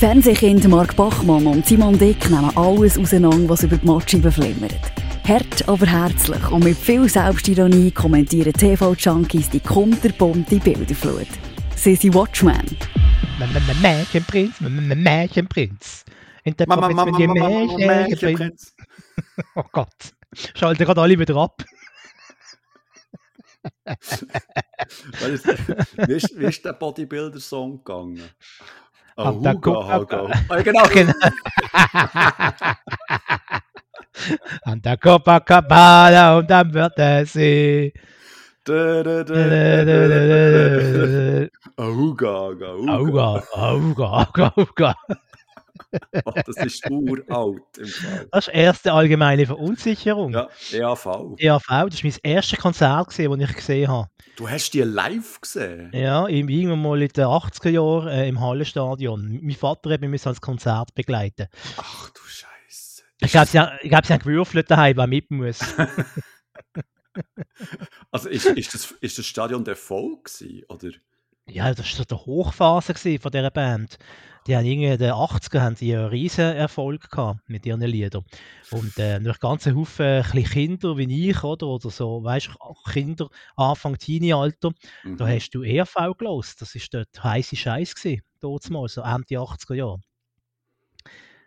Fernsehkind Mark Bachmann und Simon Dick nehmen alles auseinander, was über die Matscheibe flimmert. Hart, aber herzlich und mit viel Selbstironie kommentieren TV-Junkies die kunterbunte Bilderflut. Sie sind Watchmen. Märchenprinz, Märchenprinz. Provinz Mama, bin ich Mama, Mama, Märchenprinz. Oh Gott. Schalten gerade alle wieder ab. Wie ist, wie ist der Bodybuilder-Song gegangen? Ah, der Huga, Guck- Huga. Ah, genau. Genau. An der Copacabana und am Wörthersee. Auga, Auga, Auga. Auga, Auga, Auga, Auga. Oh, das ist uralt im Fall. Das ist erste allgemeine Verunsicherung. Ja, EAV. EAV, das war mein erstes Konzert, gewesen, das ich gesehen habe. Du hast die live gesehen? Ja, irgendwann mal in den 80er Jahren äh, im Hallenstadion. Mein Vater hat mich als Konzert begleiten. Ach du Scheiße. Ich glaube, sie, ich glaub, sie haben gewürfelt daheim, wer mit muss. Also ist, ist, das, ist das Stadion der Voll gewesen, oder? Ja, das war so die Hochphase von dieser Band. Die haben irgendwie in den 80er haben die einen riesen Erfolg gehabt mit ihren Liedern. Und äh, durch ganze Haufen äh, Kinder wie ich, oder, oder so, weißt du, Kinder, Anfang Teenie-Alter, da Mhm. hast du ERV gelost. Das war dort heiße Scheiß gewesen, dort mal, so Ende 80er Jahre.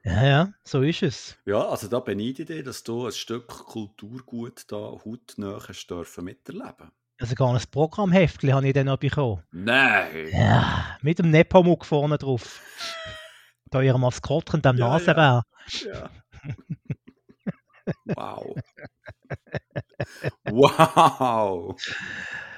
Ja, ja, so ist es. Ja, also da beneide ich dich, dass du ein Stück Kulturgut da hautnah hast dürfen miterleben. Also gar ein Programmheftchen habe ich dann noch bekommen. Nein! Ja, mit dem Nepomuk vorne drauf. Da ihr Maskottchen, dem Ja. Nasenbär. Ja. Wow. Wow!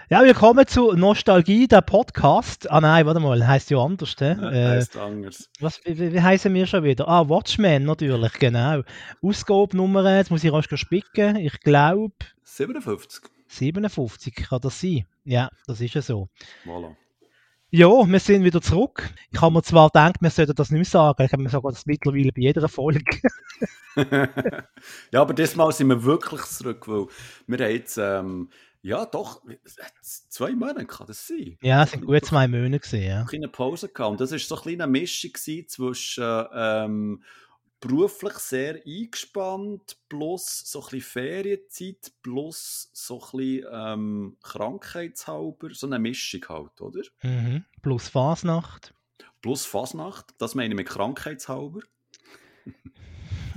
Ja, willkommen zu Nostalgie, der Podcast. Ah nein, warte mal, heißt ja anders, hä? Äh, Heißt anders. was, wie, wie wie heißen wir schon wieder? Ah, Watchmen, natürlich, genau. Ausgabe Nummer, jetzt muss ich rasch spicken. Ich glaube 57. 57 kann das sein. Ja, das ist ja so. Voilà. Ja, wir sind wieder zurück. Ich habe mir zwar gedacht, wir sollten das nicht mehr sagen. Ich habe mir sagen, das mittlerweile bei jeder Folge. ja, aber diesmal sind wir wirklich zurück, weil wir haben jetzt, ähm, ja doch, zwei Monate kann das sein. ja, es sind gut zwei Monate gesehen. Ja. eine kleine Pause gehabt. Und das war so eine Mischung gewesen zwischen ähm, beruflich sehr eingespannt, plus so ein bisschen Ferienzeit, plus so ein bisschen ähm, krankheitshalber, so eine Mischung halt, oder? Mhm. Plus Fasnacht. Plus Fasnacht, das meine ich mit krankheitshalber.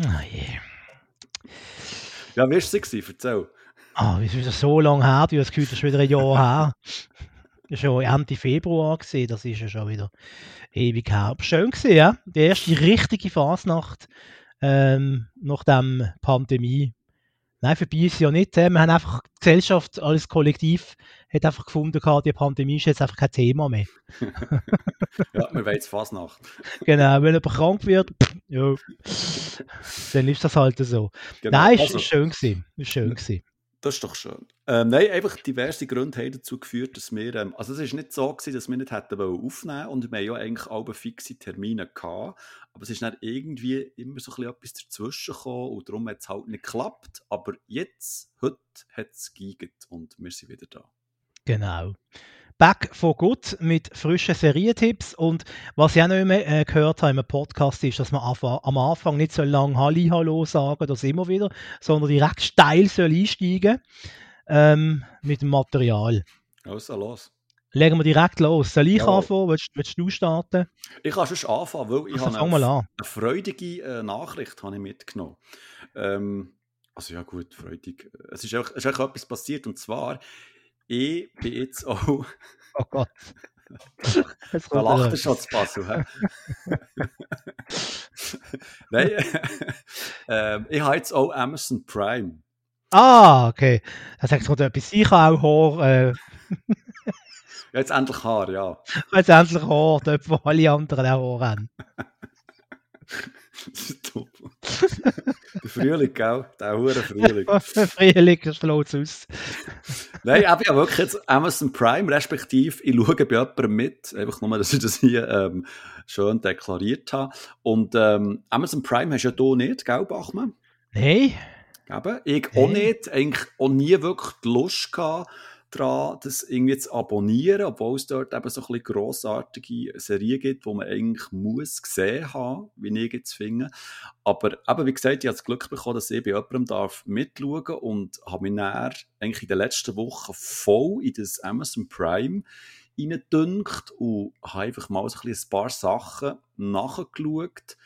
Ah je. Ja, wie war es? Erzähl. Ah, es ist wieder so lange her, du hast das Gefühl, das ist wieder ein Jahr her. Schon Ende Februar, gewesen, das ist ja schon wieder ewig her. Schön gewesen, ja? Die erste richtige Fasnacht ähm, nach der Pandemie. Nein, vorbei ist ja nicht. Wir haben einfach, die Gesellschaft, alles Kollektiv, hat einfach gefunden, die Pandemie ist jetzt einfach kein Thema mehr. Ja, wir wollen jetzt Fasnacht. Genau, wenn jemand krank wird, ja, dann ist das halt so. Genau. Nein, es Also, war schön. Gewesen. Schön gewesen. Das ist doch schön. Ähm, nein, einfach diverse Gründe haben dazu geführt, dass wir, ähm, also es ist nicht so gewesen, dass wir nicht hätten aufnehmen und wir haben ja eigentlich alle fixe Termine gehabt, aber es ist dann irgendwie immer so ein bisschen etwas dazwischen gekommen und darum hat es halt nicht geklappt, aber jetzt, heute hat es geigert und wir sind wieder da. Genau. Back for Good mit frischen Serientipps. Und was ich auch noch immer äh, gehört habe im Podcast ist, dass man am Anfang nicht so lange Halli Hallo sagen, das immer wieder, sondern direkt steil soll einsteigen ähm, mit dem Material. Also los. Legen wir direkt los. Soll ich Jawohl. anfangen? Willst, willst du starten? Ich kann schon anfangen, weil ich Also habe an. eine freudige äh, Nachricht habe ich mitgenommen. Ähm, also ja gut, freudig. Es ist einfach, es ist einfach etwas passiert und zwar, ich bin jetzt auch... Oh Gott. Da kommt lacht er. schon zu Basel. Nein, ähm, ich habe jetzt auch Amazon Prime. Ah, okay. Das sagt gerade etwas. Ich habe auch Haar. Äh, Jetzt endlich Haar, ja. jetzt endlich Haar, dort wo alle anderen auch Haar haben. Das ist dumm. Der Frühling, gell? Der hure Frühling. Frühling, das schlägt aus. Nein, habe ja wirklich jetzt Amazon Prime, respektive ich schaue bei jemandem mit, einfach nur, dass ich das hier ähm, schön deklariert habe. Und ähm, Amazon Prime hast ja du nicht, gell, Bachmann? Nein? Eben. Ich auch Hey. nicht, eigentlich auch nie wirklich die Lust gehabt, daran, das irgendwie zu abonnieren, obwohl es dort eben so ein grossartige Serien gibt, die man eigentlich muss gesehen haben, wie ich jetzt finde. Aber eben, wie gesagt, ich habe das Glück bekommen, dass ich bei jemandem darf mitschauen und habe mich dann eigentlich in den letzten Wochen voll in das Amazon Prime reingedünkt und habe einfach mal so ein, ein paar Sachen nachgeschaut,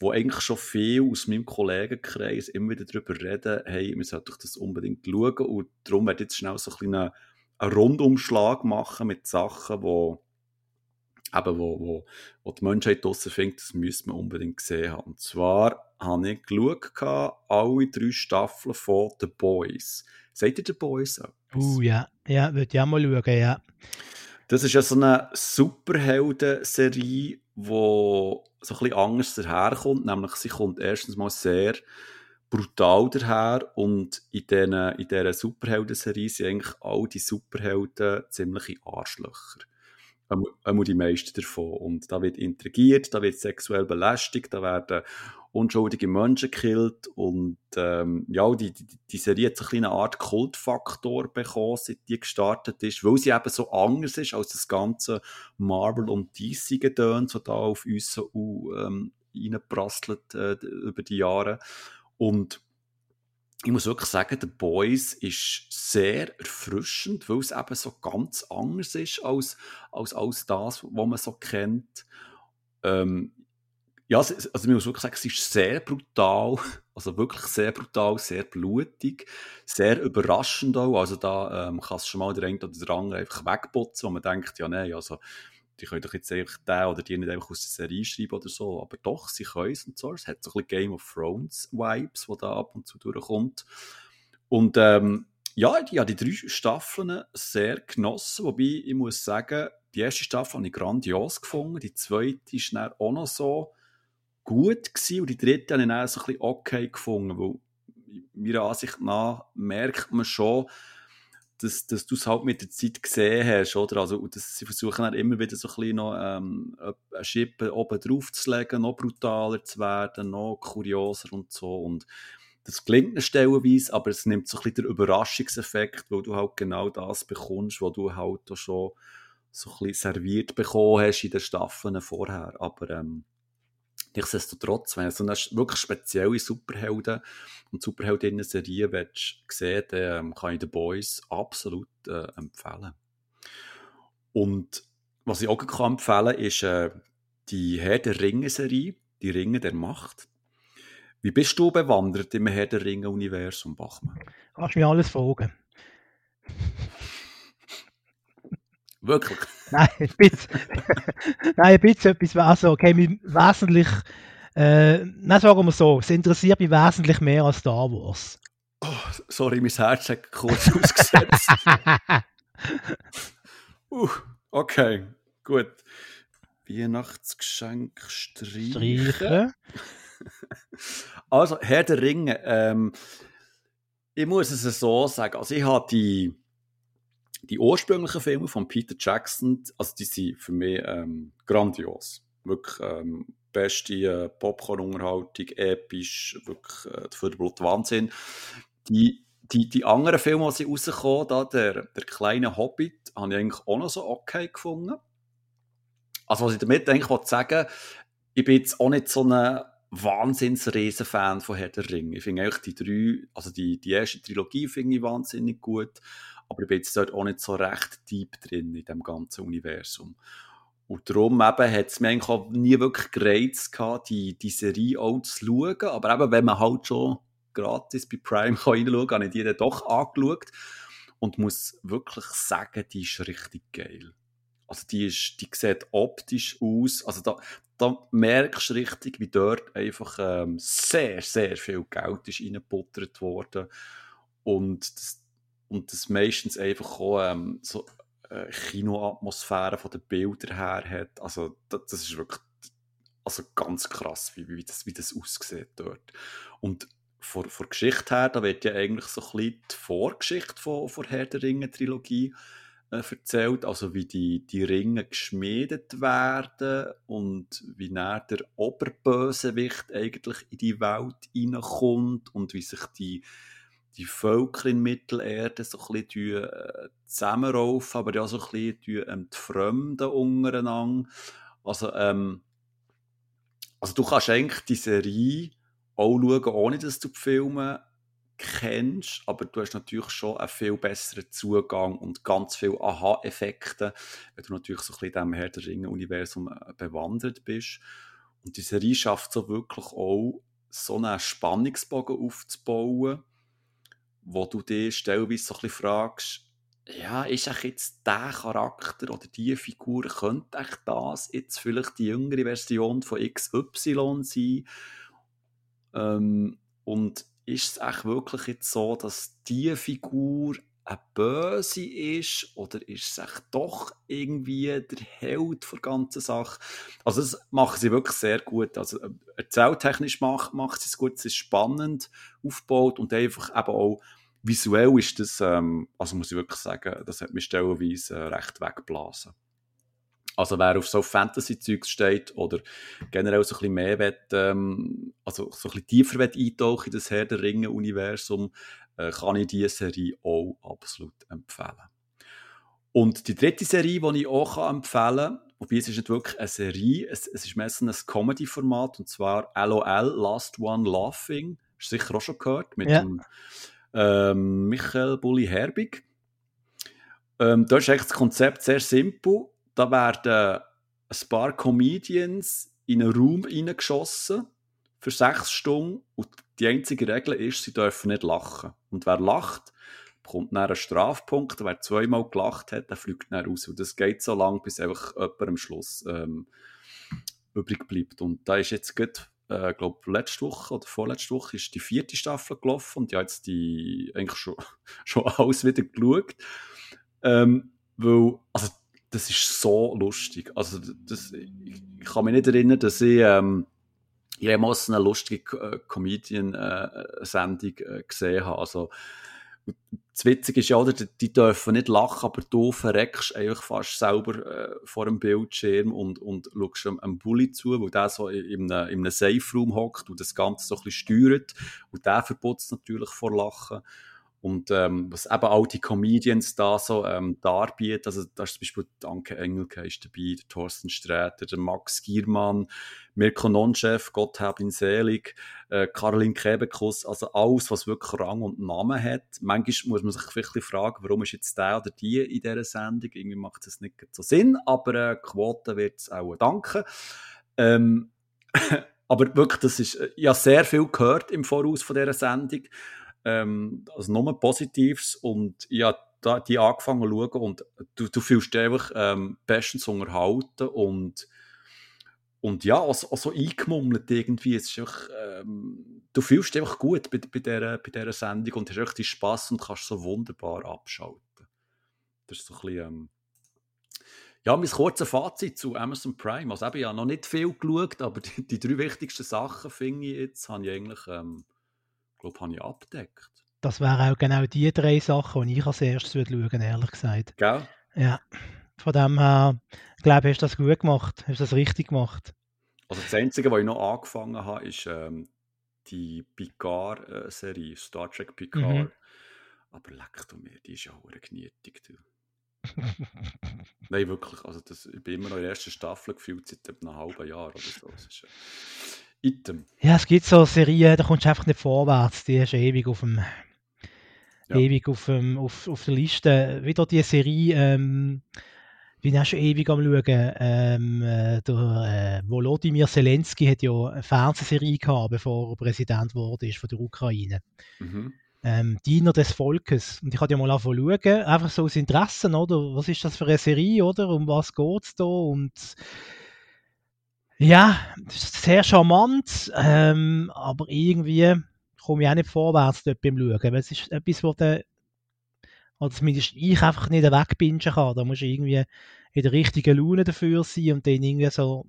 wo eigentlich schon viel aus meinem Kollegenkreis immer wieder darüber reden, hey, wir sollten das unbedingt schauen und darum werde ich jetzt schnell so ein einen, einen Rundumschlag machen mit Sachen, wo eben, wo, wo, wo die Menschheit draussen findet, das müsste man unbedingt gesehen haben. Und zwar habe ich geschaut, alle drei Staffeln von The Boys. Seht ihr The Boys etwas? Uh, ja, ja, würde ich auch mal schauen, ja. Das ist ja so eine Superhelden-Serie, die so ein bisschen anders daherkommt. Nämlich, sie kommt erstens mal sehr brutal daher und in, den, in dieser Superhelden-Serie sind eigentlich all die Superhelden ziemliche Arschlöcher. Einmal die meisten davon. Und da wird intrigiert, da wird sexuell belästigt, da werden unschuldige Menschen gekillt und ähm, ja, die, die, die Serie hat so eine Art Kultfaktor bekommen, seit die gestartet ist, weil sie eben so anders ist als das ganze Marvel und DC Gedöns, so da auf uns so ähm, äh, über die Jahre und ich muss wirklich sagen, The Boys ist sehr erfrischend, weil es eben so ganz anders ist als, als, als das, was man so kennt. Ähm, ja, also ich muss wirklich sagen, es ist sehr brutal, also wirklich sehr brutal, sehr blutig, sehr überraschend auch. Also da ähm, kannst du schon mal den einen oder den anderen einfach wegputzen, wo man denkt, ja nein, also die können doch jetzt einfach den oder die nicht einfach aus der Serie schreiben oder so, aber doch, sie können es und so. Es hat so ein bisschen Game of Thrones Vibes, wo da ab und zu durchkommt. Und ähm, ja, ich habe die drei Staffeln sehr genossen, wobei ich muss sagen, die erste Staffel habe ich grandios gefunden, die zweite ist dann auch noch so gut gewesen und die dritte habe ich dann so ein bisschen okay gefunden, weil meiner Ansicht nach merkt man schon, dass, dass du es halt mit der Zeit gesehen hast, oder? Also, dass sie versuchen dann immer wieder so ein bisschen noch ähm, eine Schippe oben drauf zu legen, noch brutaler zu werden, noch kurioser und so und das klingt stellenweise, aber es nimmt so ein bisschen den Überraschungseffekt, weil du halt genau das bekommst, was du halt schon so ein bisschen serviert bekommen hast in den Staffeln vorher, aber ähm, Nichtsdestotrotz, wenn du so eine wirklich spezielle Superhelden- und Superheldinnen-Serie sehen dann ähm, kann ich The Boys absolut äh, empfehlen. Und was ich auch kann empfehlen kann, ist äh, die Herr der Ringe-Serie, die Ringe der Macht. Wie bist du bewandert im Herr der Ringe-Universum, Bachmann? Kannst du mir alles fragen. Wirklich? Nein, ein bisschen, Nein, ein bisschen etwas, also, okay, mich wesentlich, äh, nein, sagen wir so, es interessiert mich wesentlich mehr als Star Wars. Oh, sorry, mein Herz hat kurz ausgesetzt. uh, okay, gut. Weihnachtsgeschenk streichen. streichen. also, Herr der Ringe, ähm, ich muss es so sagen, also ich habe die die ursprünglichen Filme von Peter Jackson, also die sind für mich ähm, grandios. Wirklich ähm, beste äh, Popcorn-Unterhaltung, episch, wirklich äh, für den Blut Wahnsinn. Die, die, die anderen Filme, die rausgekommen da der, der kleine Hobbit, habe ich eigentlich auch noch so okay gefunden. Also was ich damit eigentlich sagen ich bin jetzt auch nicht so ein Wahnsinns-Riesen-Fan von Herr der Ringe. Ich finde eigentlich die drei, also die, die erste Trilogie finde ich wahnsinnig gut. Aber ich bin jetzt dort auch nicht so recht deep drin in dem ganzen Universum. Und darum eben hat es mir eigentlich auch nie wirklich gereizt gehabt, die, die Serie auch zu schauen. Aber eben, wenn man halt schon gratis bei Prime kann reinschauen kann, habe ich die dann doch angeschaut. Und muss wirklich sagen, die ist richtig geil. Also die, ist, die sieht optisch aus. Also da, da merkst du richtig, wie dort einfach ähm, sehr, sehr viel Geld ist reingebuttert worden. Und das, und das meistens einfach auch ähm, so äh, Kinoatmosphäre von den Bildern her hat. Also das, das ist wirklich also ganz krass, wie, wie, das, wie das aussieht dort. Und von, von Geschichte her, da wird ja eigentlich so ein bisschen die Vorgeschichte von, von Herr der Ringe-Trilogie äh, erzählt, also wie die, die Ringe geschmiedet werden und wie näher der Oberbösewicht eigentlich in die Welt hineinkommt und wie sich die die Völker in Mittelerde so ein bisschen äh, zusammenraufen, aber ja so ein bisschen ähm, die Fremden untereinander. Also, ähm, also du kannst eigentlich die Serie auch schauen, ohne dass du die Filme kennst, aber du hast natürlich schon einen viel besseren Zugang und ganz viele Aha-Effekte, wenn du natürlich so ein bisschen in diesem Herr der Ringe-Universum äh, bewandert bist. Und die Serie schafft so wirklich auch, so einen Spannungsbogen aufzubauen, wo du dich stellweise so ein bisschen fragst, ja, ist jetzt der Charakter oder die Figur, könnte echt das jetzt vielleicht die jüngere Version von XY sein? Ähm, und ist es echt wirklich jetzt so, dass die Figur eine Böse ist oder ist es echt doch irgendwie der Held der ganzen Sache? Also das machen sie wirklich sehr gut. Also äh, erzähltechnisch macht, macht sie es gut, es ist spannend aufgebaut und einfach eben auch visuell ist das, ähm, also muss ich wirklich sagen, das hat mich stellenweise äh, recht weggeblasen. Also wer auf so Fantasy-Zeugs steht oder generell so ein bisschen mehr will, ähm, also so ein bisschen tiefer will eintauchen in das Herr der Ringe-Universum, äh, kann ich diese Serie auch absolut empfehlen. Und die dritte Serie, die ich auch empfehlen kann, wobei es ist nicht wirklich eine Serie, es, es ist meistens ein Comedy-Format, und zwar LOL, Last One Laughing, hast du sicher auch schon gehört, mit ja. dem ähm, Michael Bulli Herbig. Ähm, da ist eigentlich das Konzept sehr simpel da werden ein paar Comedians in einen Raum reingeschossen für sechs Stunden und die einzige Regel ist, sie dürfen nicht lachen. Und wer lacht, bekommt dann einen Strafpunkt. Wer zweimal gelacht hat, der fliegt dann raus. Und das geht so lange, bis einfach jemand am Schluss ähm, übrig bleibt. Und da ist jetzt gerade, äh, glaube letzte Woche oder vorletzte Woche ist die vierte Staffel gelaufen und ich habe jetzt die eigentlich schon, schon alles wieder geschaut. Ähm, weil, also das ist so lustig. Also das, ich kann mich nicht erinnern, dass ich ähm, jemals eine lustige äh, Comedian-Sendung äh, äh, gesehen habe. Also das Witzige ist ja, oder, die dürfen nicht lachen, aber du verreckst einfach fast selber äh, vor dem Bildschirm und, und schaust einem, einem Bulli zu, wo der so in einem, in einem Safe-Room hockt und das Ganze so ein bisschen steuert. Und der verputzt natürlich vor Lachen. Und ähm, was eben auch die Comedians da so ähm, darbieten, also da ist zum Beispiel Danke Engelke ist dabei, der Thorsten Sträter, der Max Giermann, Mirko Nonchef, Gott hab ihn selig, äh, Caroline Kebekus, also alles, was wirklich Rang und Namen hat. Manchmal muss man sich wirklich fragen, warum ist jetzt der oder die in dieser Sendung, irgendwie macht das nicht so Sinn, aber äh, Quote wird es auch danken. Ähm, aber wirklich, das ist, äh, ich habe sehr viel gehört im Voraus von dieser Sendung ähm, also nur Positives und ja, da, die angefangen zu schauen und du, du fühlst dich einfach ähm, bestens unterhalten und und ja, also, also eingemummelt irgendwie. Es ist einfach, ähm, du fühlst dich einfach gut bei, bei, dieser, bei dieser Sendung und hast richtig Spass und kannst so wunderbar abschalten. Das ist so ein bisschen, ähm, ja, mein kurzes Fazit zu Amazon Prime. Also eben, ich habe noch nicht viel geschaut, aber die, die drei wichtigsten Sachen, finde ich jetzt, habe ich eigentlich ähm, glaube, habe ich abgedeckt. Das wären auch genau die drei Sachen, die ich als erstes würde schauen, ehrlich gesagt. Gell? Ja. Von dem her, glaube ich, hast du das gut gemacht, hast du das richtig gemacht. Also das Einzige, was ich noch angefangen habe, ist ähm, die Picard-Serie, Star Trek Picard. Mhm. Aber leck du mir, die ist ja auch genietig. Nein, wirklich. Also das, ich bin immer noch in der ersten Staffel gefühlt seit einem halben Jahr oder so. Das ist, Item. Ja, es gibt so Serien, da kommst du einfach nicht vorwärts. Die hast du ewig auf dem ja. ewig auf, dem, auf, auf der Liste. Wieder die Serie, ähm, bin auch schon ewig am schauen. Ähm, äh, der äh, Volodymyr Zelensky hat ja eine Fernsehserie gehabt, bevor er Präsident wurde ist von der Ukraine. Mhm. Ähm, Diener des Volkes. Und ich hatte ja mal angefangen schauen, einfach so aus Interessen, oder? Was ist das für eine Serie, oder? Um was geht es da? Und ja, sehr charmant, ähm, aber irgendwie komme ich auch nicht vorwärts dort beim Schauen. Weil es ist etwas, wo der, oder zumindest ich einfach nicht wegbingen kann. Da muss ich irgendwie in der richtigen Laune dafür sein und dann irgendwie so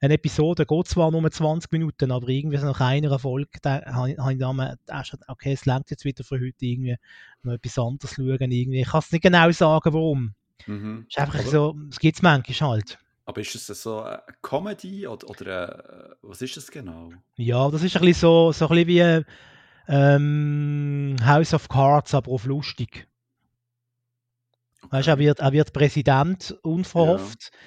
eine Episode geht zwar nur 20 Minuten, aber irgendwie so nach einer Folge da habe ich, dann okay, es langt jetzt wieder für heute irgendwie noch etwas anderes schauen. Irgendwie. Ich kann es nicht genau sagen, warum. Mhm. Es ist einfach aber so, es gibt es manchmal halt. Aber ist es so eine Comedy oder, oder eine, was ist das genau? Ja, das ist ein bisschen so, so ein bisschen wie ähm, House of Cards, aber auf lustig. Weißt, er, wird, er wird Präsident unverhofft. Ja.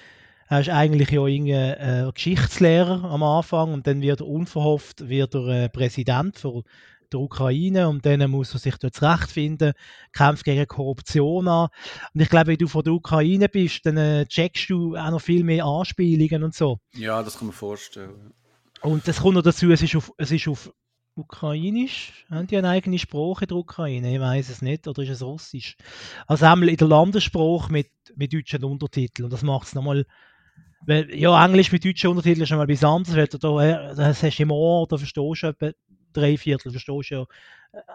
Er ist eigentlich ja ein äh, Geschichtslehrer am Anfang und dann wird er unverhofft wird er, äh, Präsident für der Ukraine und dann muss er sich dort zurechtfinden, kämpft gegen Korruption an. Und ich glaube, wenn du von der Ukraine bist, dann äh, checkst du auch noch viel mehr Anspielungen und so. Ja, das kann man vorstellen. Und das kommt noch dazu, es ist auf, es ist auf Ukrainisch? Haben die eine eigene Sprache in der Ukraine? Ich weiß es nicht. Oder ist es Russisch? Also einmal in der Landessprache mit, mit deutschen Untertiteln. Und das macht es nochmal. Weil, ja, Englisch mit deutschen Untertiteln ist schon mal etwas anderes, weil du da, das hast du im Ohr, da verstehst du drei Viertel, verstehst du ja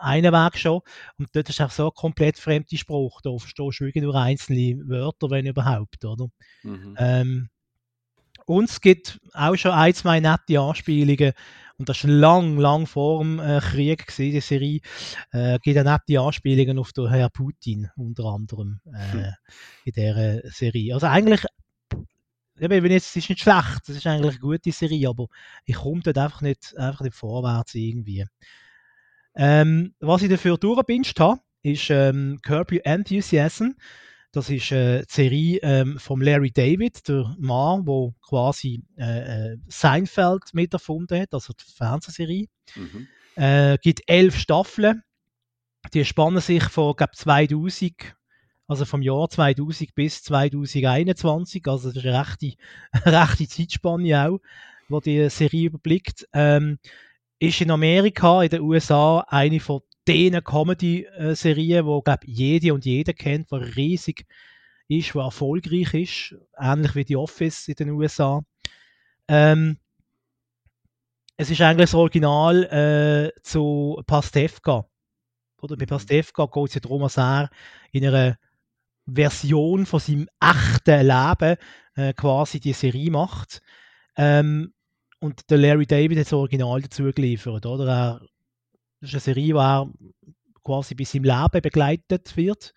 einen Weg schon. Und dort ist auch so eine komplett fremde Sprache. Da verstehst du wirklich nur einzelne Wörter, wenn überhaupt, oder? Mhm. Ähm, und es gibt auch schon ein, zwei nette Anspielungen und das war lang, lang vor dem äh, Krieg, gewesen, die Serie. Äh, gibt auch nette Anspielungen auf den Herrn Putin, unter anderem, äh, hm. in dieser Serie. Also eigentlich, eben, jetzt, es ist nicht schlecht, es ist eigentlich eine gute Serie, aber ich komme dort einfach nicht, einfach nicht vorwärts irgendwie. Ähm, was ich dafür durchgebinscht habe, ist ähm, Curb Your Enthusiasm. Das ist äh, die Serie ähm, von Larry David, der Mann, der quasi äh, äh, Seinfeld mit erfunden hat, also die Fernsehserie. Mhm. Äh, gibt elf Staffeln. Die spannen sich von glaub, 2000, also vom Jahr 2000 bis 2021. Also das ist eine rechte, eine rechte Zeitspanne auch, wo die Serie überblickt. Ähm, ist in Amerika, in den USA, eine von den Comedy-Serien, die glaube jede und jeder kennt, die riesig ist, die erfolgreich ist, ähnlich wie die Office in den USA. Ähm, es ist eigentlich das Original äh, zu Pastewka. Oder bei mhm. Pastewka geht es ja darum, dass er in einer Version von seinem echten Leben äh, quasi die Serie macht. Ähm, und der Larry David hat das Original dazu geliefert. Oder? Er das ist eine Serie, die quasi bis im Leben begleitet wird.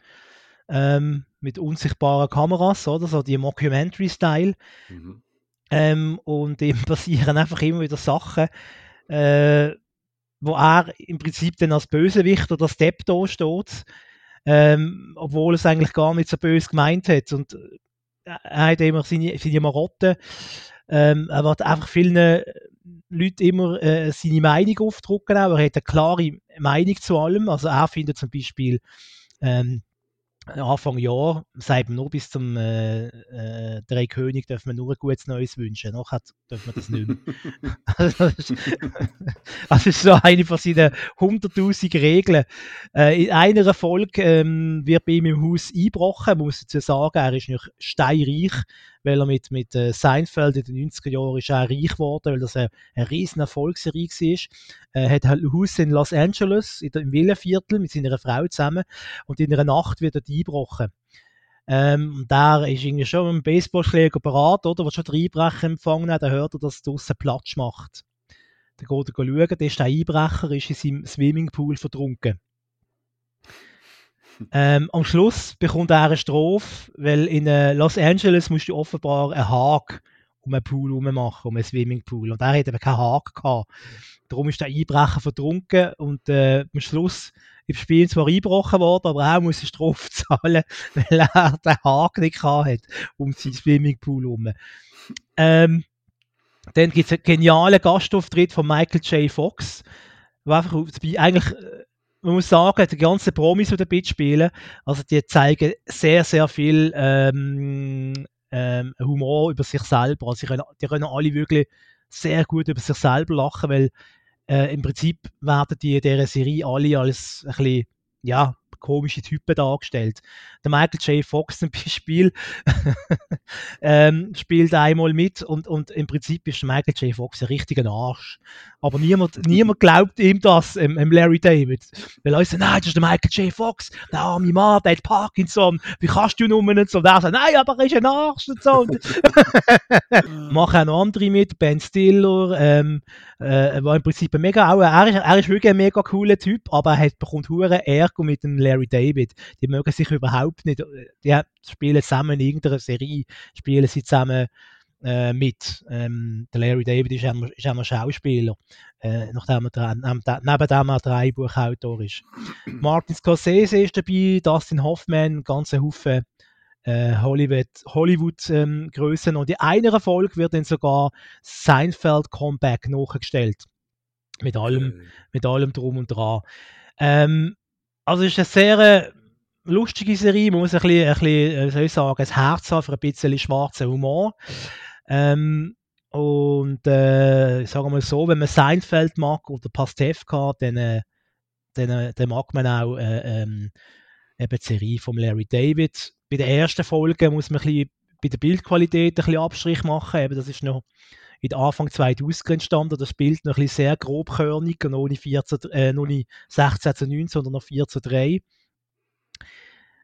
Ähm, mit unsichtbaren Kameras, oder? So die Mockumentary-Style. Mhm. Ähm, und eben passieren einfach immer wieder Sachen, äh, wo er im Prinzip dann als Bösewicht oder als Depp da steht, ähm, obwohl es eigentlich gar nicht so böse gemeint hat. Und äh, er hat immer seine, seine Marotten. Ähm, er wird einfach vielen Leute immer äh, seine Meinung aufdrucken. Er hat eine klare Meinung zu allem. Also er findet zum Beispiel ähm, Anfang Jahr, sagt man nur bis zum äh, äh, Drei König, dürfen wir nur ein gutes Neues wünschen. Nachher dürfen wir das nicht mehr. also, das ist, das ist so eine von seinen 100.000 Regeln. Äh, in einer Folge ähm, wird bei ihm im Haus eingebrochen. Man muss dazu sagen, er ist noch steinreich weil er mit, mit äh, Seinfeld in den 90er Jahren ist auch reich geworden, weil das eine, eine riesen Erfolgsserie war. Er hat ein Haus in Los Angeles, in der, im Villenviertel, mit seiner Frau zusammen und in einer Nacht wird er eingebrochen. Ähm, der ist irgendwie schon mit einem Baseballschläger parat, oder? Was schon den Einbrecher empfangen hat, dann hört er, dass es draussen Platsch macht. Dann geht er schauen, dann ist der Einbrecher ist in seinem Swimmingpool vertrunken. Ähm, am Schluss bekommt er eine Strophe, weil in äh, Los Angeles musst du offenbar einen Haag um einen Pool herum machen, um einen Swimmingpool. Und er hat eben keinen Haag gehabt. Darum ist der Einbrecher vertrunken und äh, am Schluss im Spiel zwar eingebrochen worden, aber er muss eine Strophe zahlen, weil er den Haag nicht hat um seinen Swimmingpool herum. Ähm, dann gibt es einen genialen Gastauftritt von Michael J. Fox, der einfach eigentlich äh, man muss sagen, die ganzen Promis, die da mitspielen, also die zeigen sehr, sehr viel ähm, ähm, Humor über sich selber. Also die können, die können alle wirklich sehr gut über sich selber lachen, weil äh, im Prinzip werden die in dieser Serie alle als ein bisschen, ja, komische Typen dargestellt. Der Michael J. Fox zum Beispiel ähm, spielt einmal mit und, und im Prinzip ist der Michael J. Fox ein richtiger Arsch. Aber niemand, niemand glaubt ihm das, ähm, Larry David. Weil alle sagen, nein, das ist der Michael J. Fox, der arme Mann, der hat Parkinson, wie kannst du nur und so. Und er sagt, nein, aber er ist ein Arsch und so. Machen auch noch andere mit, Ben Stiller, ähm, äh, war im Prinzip ein mega, auch, er, ist, er ist wirklich ein mega cooler Typ, aber er hat, bekommt hure Ärger mit dem Larry David. Die mögen sich überhaupt nicht, die spielen zusammen in irgendeiner Serie, spielen sie zusammen äh, mit. Ähm, der Larry David ist einmal, ist einmal Schauspieler, äh, nachdem er, neben, neben dem er Drehbuchautor ist. Martin Scorsese ist dabei, Dustin Hoffman, ganze Haufen äh, Hollywood, Hollywood ähm, Größen und in einer Folge wird dann sogar Seinfeld Comeback nachgestellt. Mit allem, okay. mit allem drum und dran. Ähm, also es ist eine sehr äh, lustige Serie, man muss ein bisschen, ein bisschen äh, soll ich sagen, ein Herz haben für ein bisschen schwarzen Humor. Ähm, und äh, sagen wir mal so, wenn man Seinfeld mag oder Pastewka, dann, äh, dann, dann mag man auch äh, ähm, eben die Serie von Larry David. Bei der ersten Folge muss man ein bisschen bei der Bildqualität ein bisschen Abstrich machen. Eben, das ist noch in der Anfang 2000 entstanden. Das Bild noch ein bisschen sehr grobkörnig und ohne, 14, äh, ohne 16 zu 9, sondern noch 4 zu 3.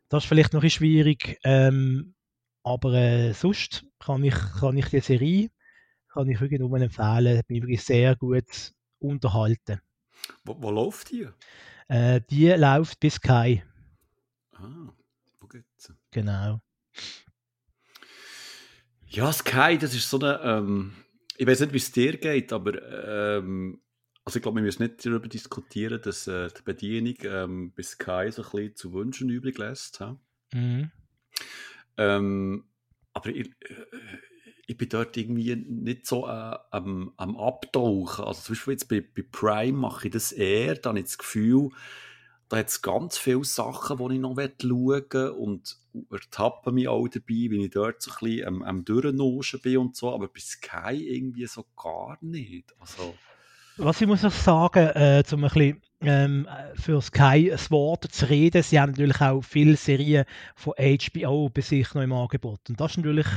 Das ist vielleicht noch ein bisschen schwierig. Ähm, aber äh, sonst kann ich, kann ich die Serie kann ich wirklich nur empfehlen. Bin wirklich sehr gut unterhalten. Wo, wo läuft die? Äh, die läuft bis Kai. Ah, wo geht's? Genau. Ja, Sky, das ist so eine. Ähm, ich weiß nicht, wie es dir geht, aber ähm, also ich glaube, wir müssen nicht darüber diskutieren, dass äh, die Bedienung ähm, bei Sky so ein bisschen zu wünschen übrig lässt. Mhm. Ähm, aber ich, äh, ich bin dort irgendwie nicht so äh, am, am Abtauchen. Also zum Beispiel jetzt bei, bei Prime mache ich das eher, da habe ich das Gefühl, da hat es ganz viele Sachen, die ich noch schauen will und ertappe mich auch dabei, wenn ich dort so ein bisschen am, am Durchnuschen bin und so, aber bei Sky irgendwie so gar nicht. Also, Was ich muss auch sagen, äh, um ein bisschen ähm, für Sky ein Wort zu reden, sie haben natürlich auch viele Serien von HBO bei sich noch im Angebot und das ist natürlich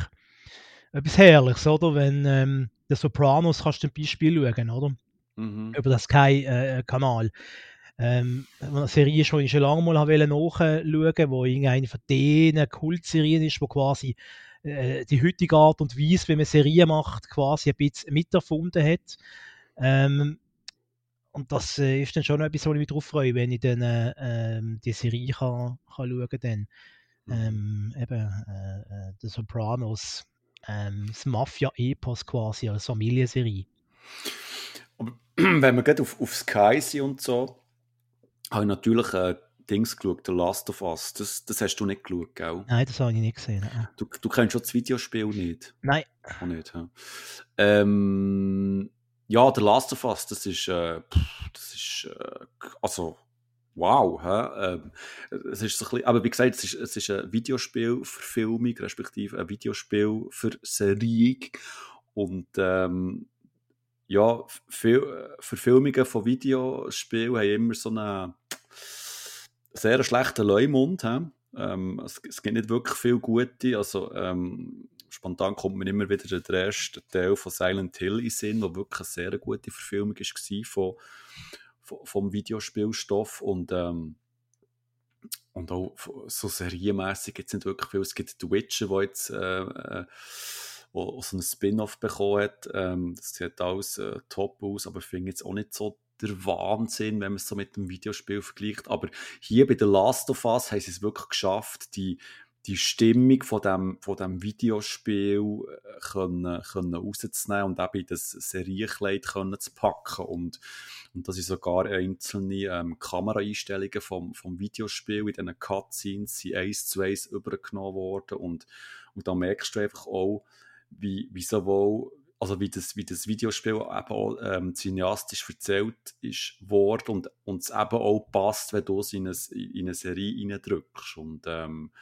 etwas Herrliches, oder? Wenn ähm, der Sopranos kannst du zum Beispiel schauen, oder? Mhm. Über den Sky-Kanal. Äh, ähm, eine Serie schon, schon lange mal nachschauen wollte, wo irgendeine von denen Kultserien ist, wo quasi äh, die heutige Art und Weise, wie man Serien macht, quasi ein bisschen miterfunden hat. Ähm, und das äh, ist dann schon etwas, wo ich mich darauf freue, wenn ich dann äh, ähm, die Serie kann, kann schauen kann. Mhm. Ähm, eben, äh, äh, The Sopranos, ähm, das Mafia-Epos quasi als Familienserie. Aber wenn wir gerade auf, auf Sky sind und so, habe ich natürlich äh, Dings geschaut, The Last of Us. Das, das hast du nicht geschaut, gell? Nein, das habe ich nicht gesehen. Du, du kennst schon das Videospiel nicht? Nein. Auch nicht, ja. Ähm, ja, The Last of Us, das ist, äh, das ist, äh, also, wow, hä? Ähm, es ist so ein bisschen, aber wie gesagt, es ist, es ist eine Videospielverfilmung, respektive ein Videospiel für Serie. Und ähm, ja, Verfilmungen von Videospielen haben immer so einen sehr schlechten Leumund. Ähm, es, es, gibt nicht wirklich viel gute. Also, ähm, spontan kommt mir immer wieder der erste Teil von Silent Hill in Sinn, der wirklich eine sehr gute Verfilmung war von, von, vom Videospielstoff. Und, ähm, und auch so serienmässig gibt es nicht wirklich viel. Es gibt The Witcher, der jetzt. Äh, äh wo so ein Spin-off bekommen hat. Ähm, das sieht alles äh, top aus, aber ich finde jetzt auch nicht so der Wahnsinn, wenn man es so mit dem Videospiel vergleicht. Aber hier bei The Last of Us haben sie es wirklich geschafft, die, die Stimmung von dem, von dem Videospiel äh, können, können rauszunehmen und eben das Serienkleid können zu packen. Und, und dass sind sogar einzelne ähm, Kameraeinstellungen vom, vom Videospiel in diesen Cutscenes sind eins zu eins übergenommen worden. Und, und da merkst du einfach auch, wie, wie sowohl, also wie das, wie das Videospiel eben auch ähm, cineastisch erzählt ist worden und, und es eben auch passt, wenn du es in eine, in eine Serie reindrückst. Und, ähm,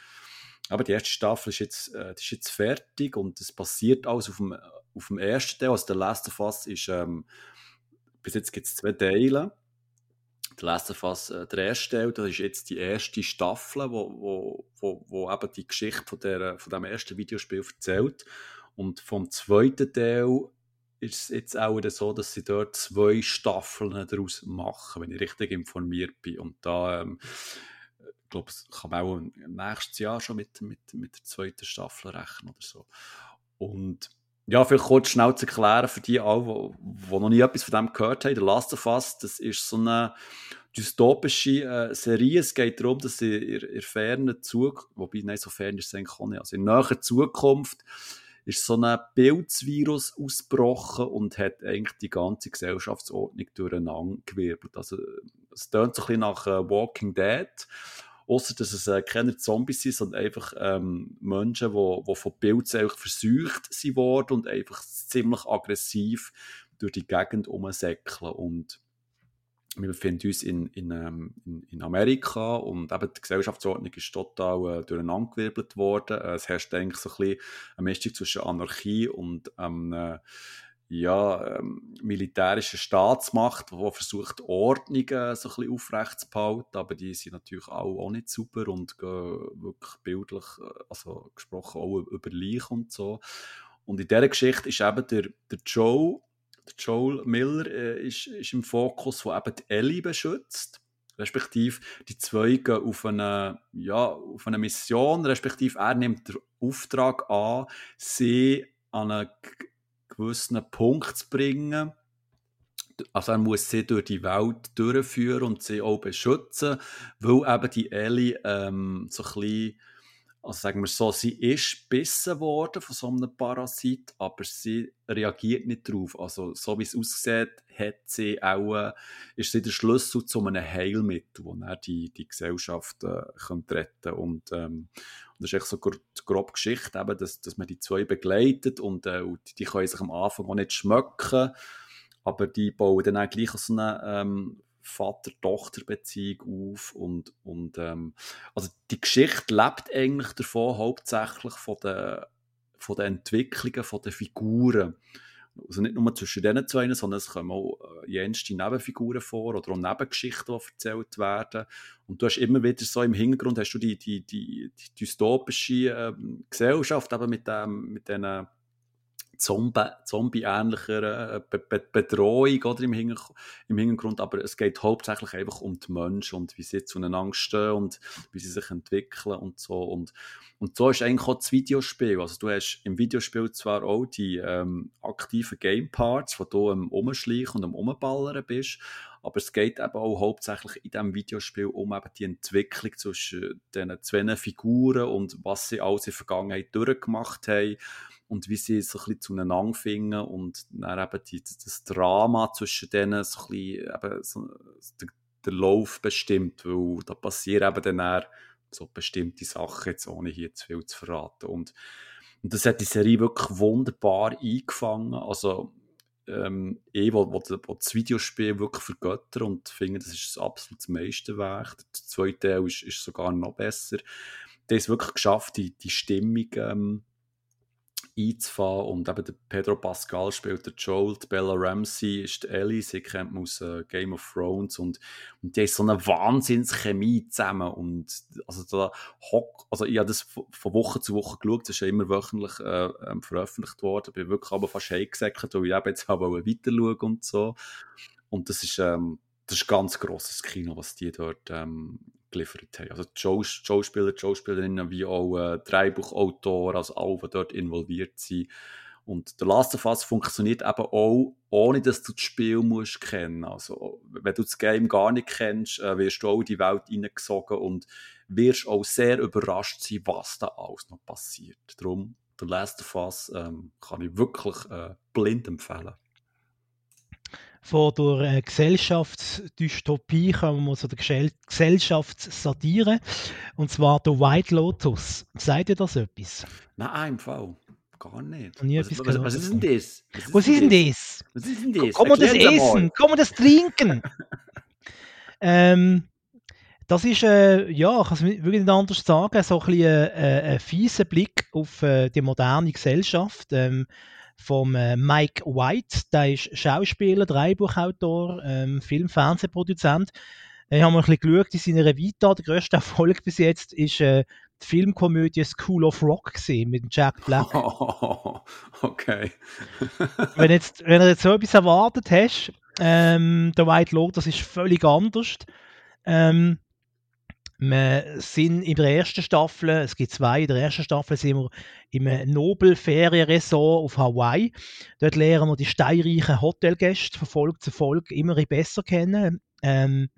aber die erste Staffel ist jetzt, äh, ist jetzt fertig und es passiert alles auf dem, auf dem ersten Teil. Also der Last of Us ist, ähm, bis jetzt gibt es zwei Teile. Der Last of Us, äh, der erste Teil, das ist jetzt die erste Staffel, wo, wo, wo, wo eben die Geschichte von, der, von dem ersten Videospiel erzählt. Und vom zweiten Teil ist es jetzt auch so, dass sie dort zwei Staffeln daraus machen, wenn ich richtig informiert bin. Und da, ähm, ich glaube, kann man auch nächstes Jahr schon mit, mit, mit der zweiten Staffel rechnen oder so. Und ja, vielleicht kurz schnell zu erklären für die alle, die, noch nie etwas von dem gehört haben. Der Last of Us, das ist so eine dystopische äh, Serie. Es geht darum, dass in, in, in ferner Zukunft, wobei, nein, so fern ist es eigentlich auch nicht, also in näherer Zukunft ist so ein Pilzvirus ausgebrochen und hat eigentlich die ganze Gesellschaftsordnung durcheinander gewirbelt. Also, es tönt so ein bisschen nach äh, Walking Dead. Außer dass es äh, keine Zombies sind, sondern einfach ähm, Menschen, die, die von Pilzen versucht sind worden und einfach ziemlich aggressiv durch die Gegend umsäckeln. Und wir befinden uns in, in, ähm, in, Amerika und eben die Gesellschaftsordnung ist total äh, durcheinandergewirbelt worden. Äh, es herrscht eigentlich so ein bisschen eine Mischung zwischen Anarchie und ähm, äh, ja, ähm, militärischer Staatsmacht, die versucht, Ordnung äh, so ein bisschen aufrecht aber die sind natürlich auch, auch nicht super und gehen wirklich bildlich, äh, also gesprochen, auch über Leichen und so. Und in dieser Geschichte ist eben der, der Joe, Joel Miller äh, ist, ist im Fokus, der eben die Ellie beschützt. Respektive die zwei auf eine, ja, auf eine Mission, respektive er nimmt den Auftrag an, sie an einen gewissen Punkt zu bringen. Also er muss sie durch die Welt durchführen und sie auch beschützen, weil eben die Ellie ähm, so ein bisschen also sagen wir so, sie ist gebissen worden von so einem Parasit, aber sie reagiert nicht darauf. Also so wie es aussieht, hat sie auch, äh, ist sie der Schlüssel zu einem Heilmittel, er die, die Gesellschaft äh, könnte retten und, ähm, und das ist echt so eine grobe Geschichte, eben, dass, dass man die zwei begleitet und, äh, und die können sich am Anfang auch nicht schmecken, aber die bauen dann auch gleich so eine ähm, Vater-Tochter-Beziehung auf und, und ähm, also die Geschichte lebt eigentlich davon hauptsächlich von den, von den Entwicklungen von den Figuren. Also nicht nur zwischen diesen zwei, sondern es kommen auch äh, jenste Nebenfiguren vor oder auch Nebengeschichten, die erzählt werden. Und du hast immer wieder so im Hintergrund hast du die, die, die, die dystopische ähm, Gesellschaft eben mit, dem, mit diesen Zombie-ähnlicher äh, Be Be Bedrohung oder, im, Hinter im Hintergrund, aber es geht hauptsächlich einfach um die Menschen und wie sie zueinander stehen und wie sie sich entwickeln und so. Und, und so ist eigentlich auch das Videospiel. Also du hast im Videospiel zwar auch die ähm, aktiven Game-Parts, wo du am Umschleichen und am Umballern bist, aber es geht eben auch hauptsächlich in diesem Videospiel um eben die Entwicklung zwischen diesen zwei Figuren und was sie alles in der Vergangenheit durchgemacht haben und wie sie so ein zueinander finden und dann eben die, das Drama zwischen denen so ein bisschen so, der, der Lauf bestimmt, weil da passieren eben dann so bestimmte Sachen, jetzt ohne hier zu viel zu verraten. Und, und das hat die Serie wirklich wunderbar eingefangen. Also, ähm, ich, wo, das Videospiel wirklich vergöttern und finde, das ist das absolut Meisterwerk. Der zweite Teil ist, ist sogar noch besser. Der ist wirklich geschafft, die, die Stimmung ähm, einzufahren. Und eben der Pedro Pascal spielt der Joel, die Bella Ramsey ist die Ellie, sie kennt man aus äh, Game of Thrones. Und, und die ist so eine Wahnsinnschemie zusammen. Und also da hock, also ich habe das von Woche zu Woche geschaut, das ist ja immer wöchentlich äh, ähm, veröffentlicht worden, bin wirklich aber fast heimgesäckert, weil ich eben jetzt habe weiter schauen und so. Und das ist ähm, das ist ganz grosses Kino, was die dort ähm, geliefert haben. Also die Schauspieler, die Schauspielerinnen wie auch äh, Drehbuchautor, also alle, die dort involviert sind. Und der Last of Us funktioniert eben auch, ohne dass du das Spiel musst kennen. Also, wenn du das Game gar nicht kennst, äh, wirst du auch in die Welt hineingesogen und wirst auch sehr überrascht sein, was da alles noch passiert. Darum, der Last of Us ähm, kann ich wirklich äh, blind empfehlen von der äh, Gesellschaftsdystopie kommen wir zu der Gesellschaftssatire. Und zwar der White Lotus. Seid ihr das etwas? Nein, im Fall. Gar nicht. Was, was, was, ist denn das? Was ist denn das? Was ist denn das? Kann man das essen? Kann man das trinken? ähm, das ist, äh, ja, ich kann es wirklich nicht anders sagen, so ein, bisschen, äh, ein fieser Blick auf äh, die moderne Gesellschaft. Ähm, vom äh, Mike White, der ist Schauspieler, Drehbuchautor, ähm, Film-, Fernsehproduzent. Ich habe mal ein bisschen geschaut in seiner Vita. Der grösste Erfolg bis jetzt ist äh, die Filmkomödie School of Rock gewesen, mit Jack Black. Oh, okay. wenn, jetzt, wenn du jetzt so etwas erwartet hast, ähm, der White Lotus ist völlig anders. Ähm, wir sind in der ersten Staffel, es gibt zwei, in der ersten Staffel sind wir im Nobel-Ferienresort auf Hawaii. Dort lernen wir die steinreichen Hotelgäste von Folge zu Folge immer besser kennen. Ähm,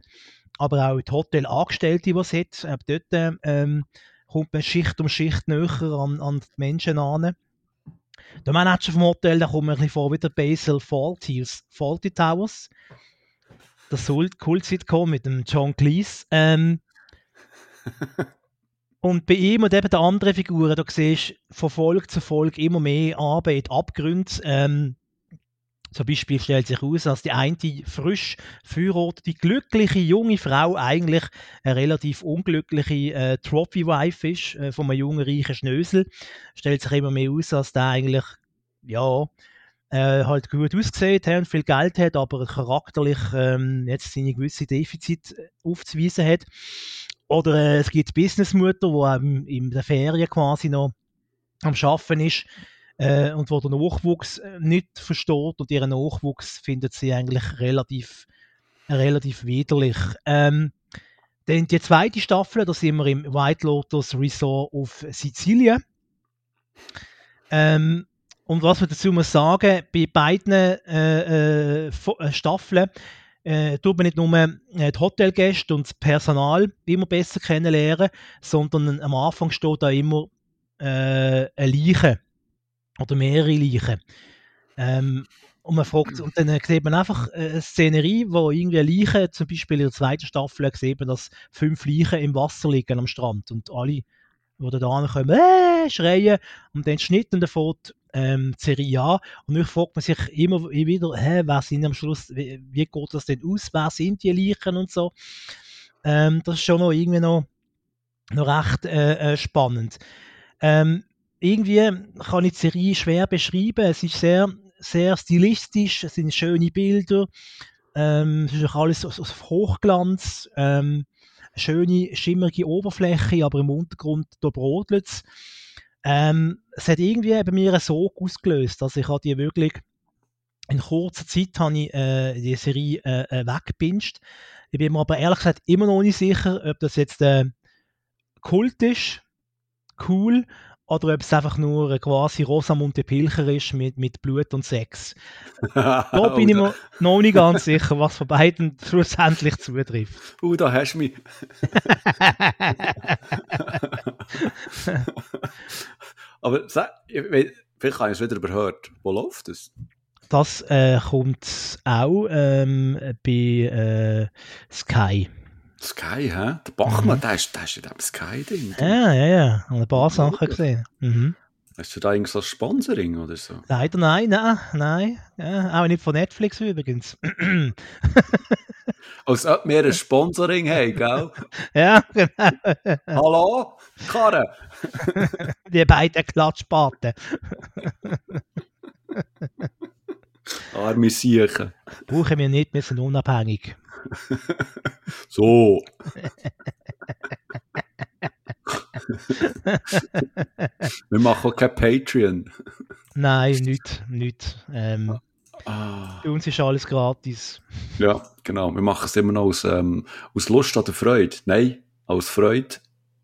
aber auch die Hotelangestellte, die es hat. Auch dort ähm, kommt man Schicht um Schicht näher an, an die Menschen an. der Manager vom Hotel, der kommt mir vor wie der Basil Fawlty Towers. Das Kult-Sitcom mit dem John Cleese. Ähm, und bei ihm und eben den anderen Figuren, da siehst von Folge zu Folge immer mehr Arbeit, Abgründe. Ähm, zum Beispiel stellt sich heraus, dass die eine frisch verheiratete, glückliche junge Frau eigentlich eine relativ unglückliche äh, Trophy-Wife ist, äh, von einem jungen, reichen Schnösel. Stellt sich immer mehr aus, dass der eigentlich, ja, äh, halt gut aussieht und viel Geld hat, aber charakterlich ähm, jetzt seine gewisse Defizite äh, aufzuweisen hat. Oder äh, es gibt Businessmutter, die in der Ferien quasi noch am Arbeiten ist äh, und wo der Nachwuchs äh, nicht versteht und ihren Nachwuchs findet sie eigentlich relativ, relativ widerlich. Ähm, dann die zweite Staffel, da sind wir im White Lotus Resort auf Sizilien. Ähm, und was man dazu muss sagen, bei beiden äh, äh, äh Staffeln äh, tut man nicht nur äh, die Hotelgäste und das Personal immer besser kennenlernen, sondern am Anfang steht da immer äh, eine Leiche oder mehrere Leichen. Ähm, und man fragt, und dann sieht man einfach eine Szenerie, wo irgendwie Leichen, zum Beispiel in der zweiten Staffel, sieht man, dass fünf Leichen im Wasser liegen am Strand und alle, die da kommen, äh, schreien und dann schnitten davon ähm, Serie an. Und dann fragt man sich immer wieder, hä, wer sind am Schluss, wie, wie geht das denn aus, wer sind die Leichen und so. Ähm, das ist schon noch irgendwie noch, noch recht äh, äh spannend. Ähm, irgendwie kann ich die Serie schwer beschreiben. Es ist sehr, sehr stilistisch, es sind schöne Bilder, ähm, es ist alles auf Hochglanz, ähm, schöne, schimmerige Oberfläche, aber im Untergrund da brodelt es. Ähm, es hat irgendwie bei mir einen Sog ausgelöst, dass ich die wirklich in kurzer Zeit habe ich, äh, die Serie äh, äh weggepinscht. Ich bin mir aber ehrlich gesagt immer noch nicht sicher, ob das jetzt äh, Kult ist, cool oder ob es einfach nur quasi Rosamunde Pilcher ist mit, mit Blut und Sex. da bin ich mir noch nicht ganz sicher, was von beiden schlussendlich zutrifft. Uh, da hast du mich. Aber sag, vielleicht habe ich es wieder überhört. Wo läuft es? Das äh, kommt auch ähm, bei äh, Sky. Sky, hä? Der Bachmann, mhm. der, ist, der ist in diesem Sky-Ding. Ja, ja, ja. Ein paar Sachen gesehen. Mhm. Hast du da irgendwas als Sponsoring oder so? Leider nein, nein, nein. Ja, auch nicht von Netflix übrigens. Als ob wir ein Sponsoring haben, gell? ja, genau. Hallo, Karre. Die beiden Klatschpaten. Arme Siechen. Brauchen wir nicht, wir sind unabhängig. so. wir machen auch kein Patreon. Nein, nicht. nicht. Ähm, ah. Bei uns ist alles gratis. Ja, genau. Wir machen es immer noch aus, ähm, aus Lust oder Freude. Nein, aus Freude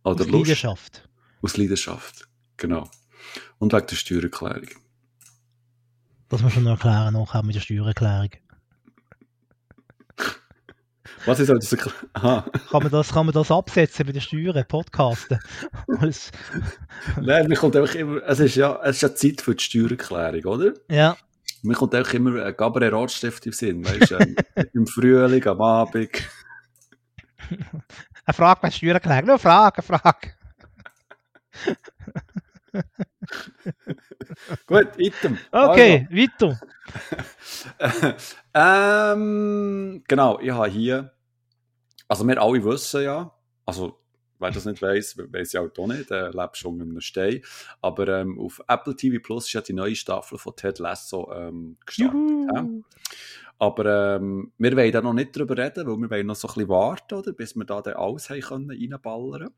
oder aus Lust. Leidenschaft. Aus Leidenschaft, genau. Und wegen der Steuererklärung. Das muss man noch erklären, nachher mit der Steuererklärung. Was ist das? Aha. Kann man das, kann man das absetzen bei den Steuern, Podcasten? Nein, mir kommt einfach immer, es ist ja, es ist ja Zeit für die Steuererklärung, oder? Ja. Mir kommt einfach immer ein Gabriel Rotstift im Sinn, weißt du, ähm, im Frühling, am Abend. eine Frage bei Steuererklärung, nur eine Frage, eine Frage. Gut, Item. Okay, also. weiter. ähm, genau, ich habe hier, also wir alle wissen ja, also wer das nicht weiß, weiß ich auch nicht, der lebt schon in einem Stein. Aber ähm, auf Apple TV Plus ist ja die neue Staffel von Ted Lasso ähm, gestartet. Ja. Aber ähm, wir wollen da noch nicht drüber reden, weil wir wollen noch so ein bisschen warten, oder, bis wir da dann alles haben können reinballern.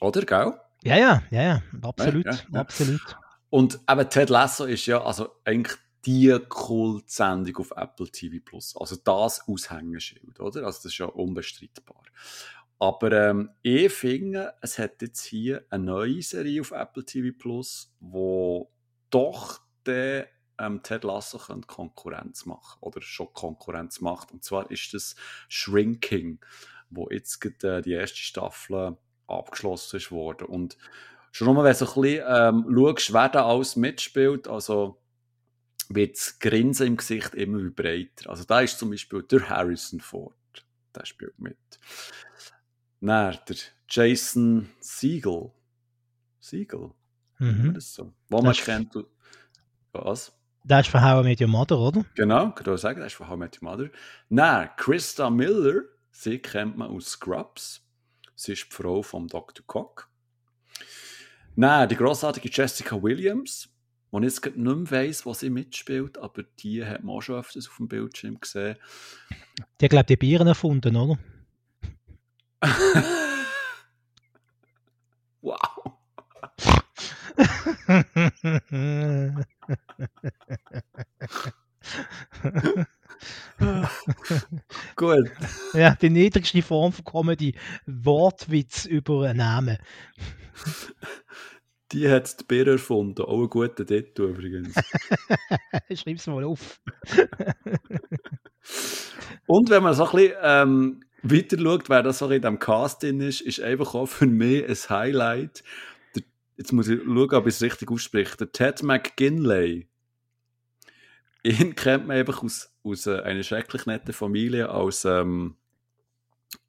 Oder, gell? Ja, ja, ja, ja, absolut, ja, ja, absolut. Und eben Ted Lasso ist ja also eigentlich die Kult-Sendung auf Apple TV Plus. Also das Aushängeschild, oder? Also das ist ja unbestreitbar. Aber ähm, ich finde, es hat jetzt hier eine neue Serie auf Apple TV Plus, wo doch der ähm, Ted Lasso Konkurrenz machen oder schon Konkurrenz macht. Und zwar ist das Shrinking, wo jetzt äh, die erste Staffel abgeschlossen ist worden. Und Schon nur, wenn du so ein bisschen ähm, schaust, wer da alles mitspielt, also wird das Grinsen im Gesicht immer breiter. Also da ist zum Beispiel der Harrison Ford, der spielt mit. Dann der Jason Siegel. Siegel? Mhm. Das so. Wo man kennt. Was? Das ist von How I Met Your Mother, oder? Genau, kann ich sagen, das ist von How I Met Your Mother. Dann, Christa Miller, sie kennt man aus Scrubs. Sie ist die Frau von Dr. Cock. Dann, die grossartige Jessica Williams, ich jetzt nicht mehr weiss, wo sie mitspielt, aber die hat man auch schon öfters auf dem Bildschirm gesehen. Die hat, glaube ich, die Bieren erfunden, oder? wow! Gut. ja, die niedrigste Form von Comedy, Wortwitz über einen Namen. Die hat die Bier erfunden. Auch ein guter Titel übrigens. Schreib's mal auf. Und wenn man so ein bisschen ähm, weiter schaut, wer das so in diesem Cast drin ist, ist einfach auch für mich ein Highlight. Der, jetzt muss ich schauen, ob ich es richtig ausspreche. Der Ted McGinley. Ihn kennt man einfach aus, aus äh, einer schrecklich netten Familie, als, ähm,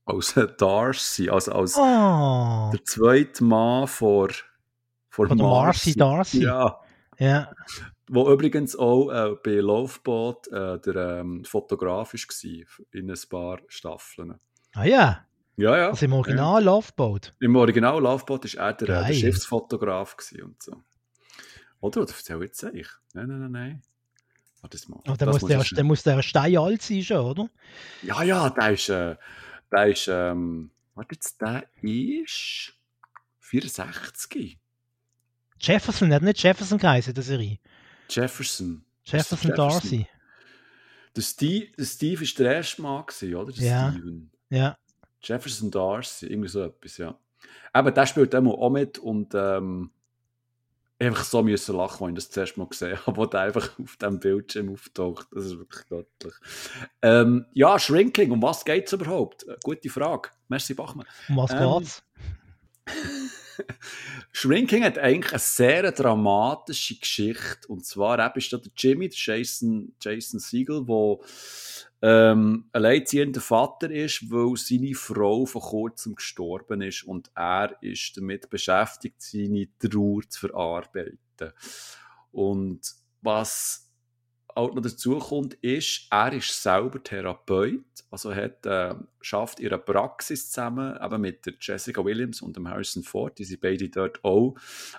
als äh, Darcy, also als Oh, der zweite Mann vor, vor von Marcy Darcy. Ja, Ja. wo übrigens auch äh, bei Loveboat äh, der ähm, Fotograf war in ein paar Staffeln. Ah ja, Ja, ja. also im Original Loveboat. Im Original Loveboat war er der, äh, der. Schiffsfotograf und so. Oder? Oder erzähl jetzt ich? Nein, nein, nein, nein. Warte mal. Dann Das muss, der, dann muss der Stein alt sein schon, oder? Ja, ja, der ist, äh, der ist, ähm, warte jetzt, der ist 64. Jefferson, hat nicht Jefferson geheißen, der Serie. Jefferson. Jefferson, Jefferson. Darcy. Der Steve, der Steve ist der erste Mann gewesen, oder? Der Ja. Steven. Ja. Jefferson Darcy, irgendwie so etwas, ja. Aber der spielt immer auch mit und ähm, einfach so müssen lachen, als ich das zuerst mal gesehen habe, wo der einfach auf dem Bildschirm auftaucht. Das ist wirklich göttlich. Ähm, ja, Shrinking, um was geht es überhaupt? Äh, Gute Frage. Merci, Bachmann. Um was Ähm, geht's? Shrinking hat eigentlich eine sehr dramatische Geschichte. Und zwar eben ist da der Jimmy, der Jason, Jason Siegel, der ähm, alleinziehender Vater ist, weil seine Frau vor kurzem gestorben ist und er ist damit beschäftigt, seine Trauer zu verarbeiten. Und was auch noch dazu kommt, ist, er ist selber Therapeut, also hat, äh, schafft ihre Praxis zusammen, eben mit der Jessica Williams und dem Harrison Ford, die sind beide dort auch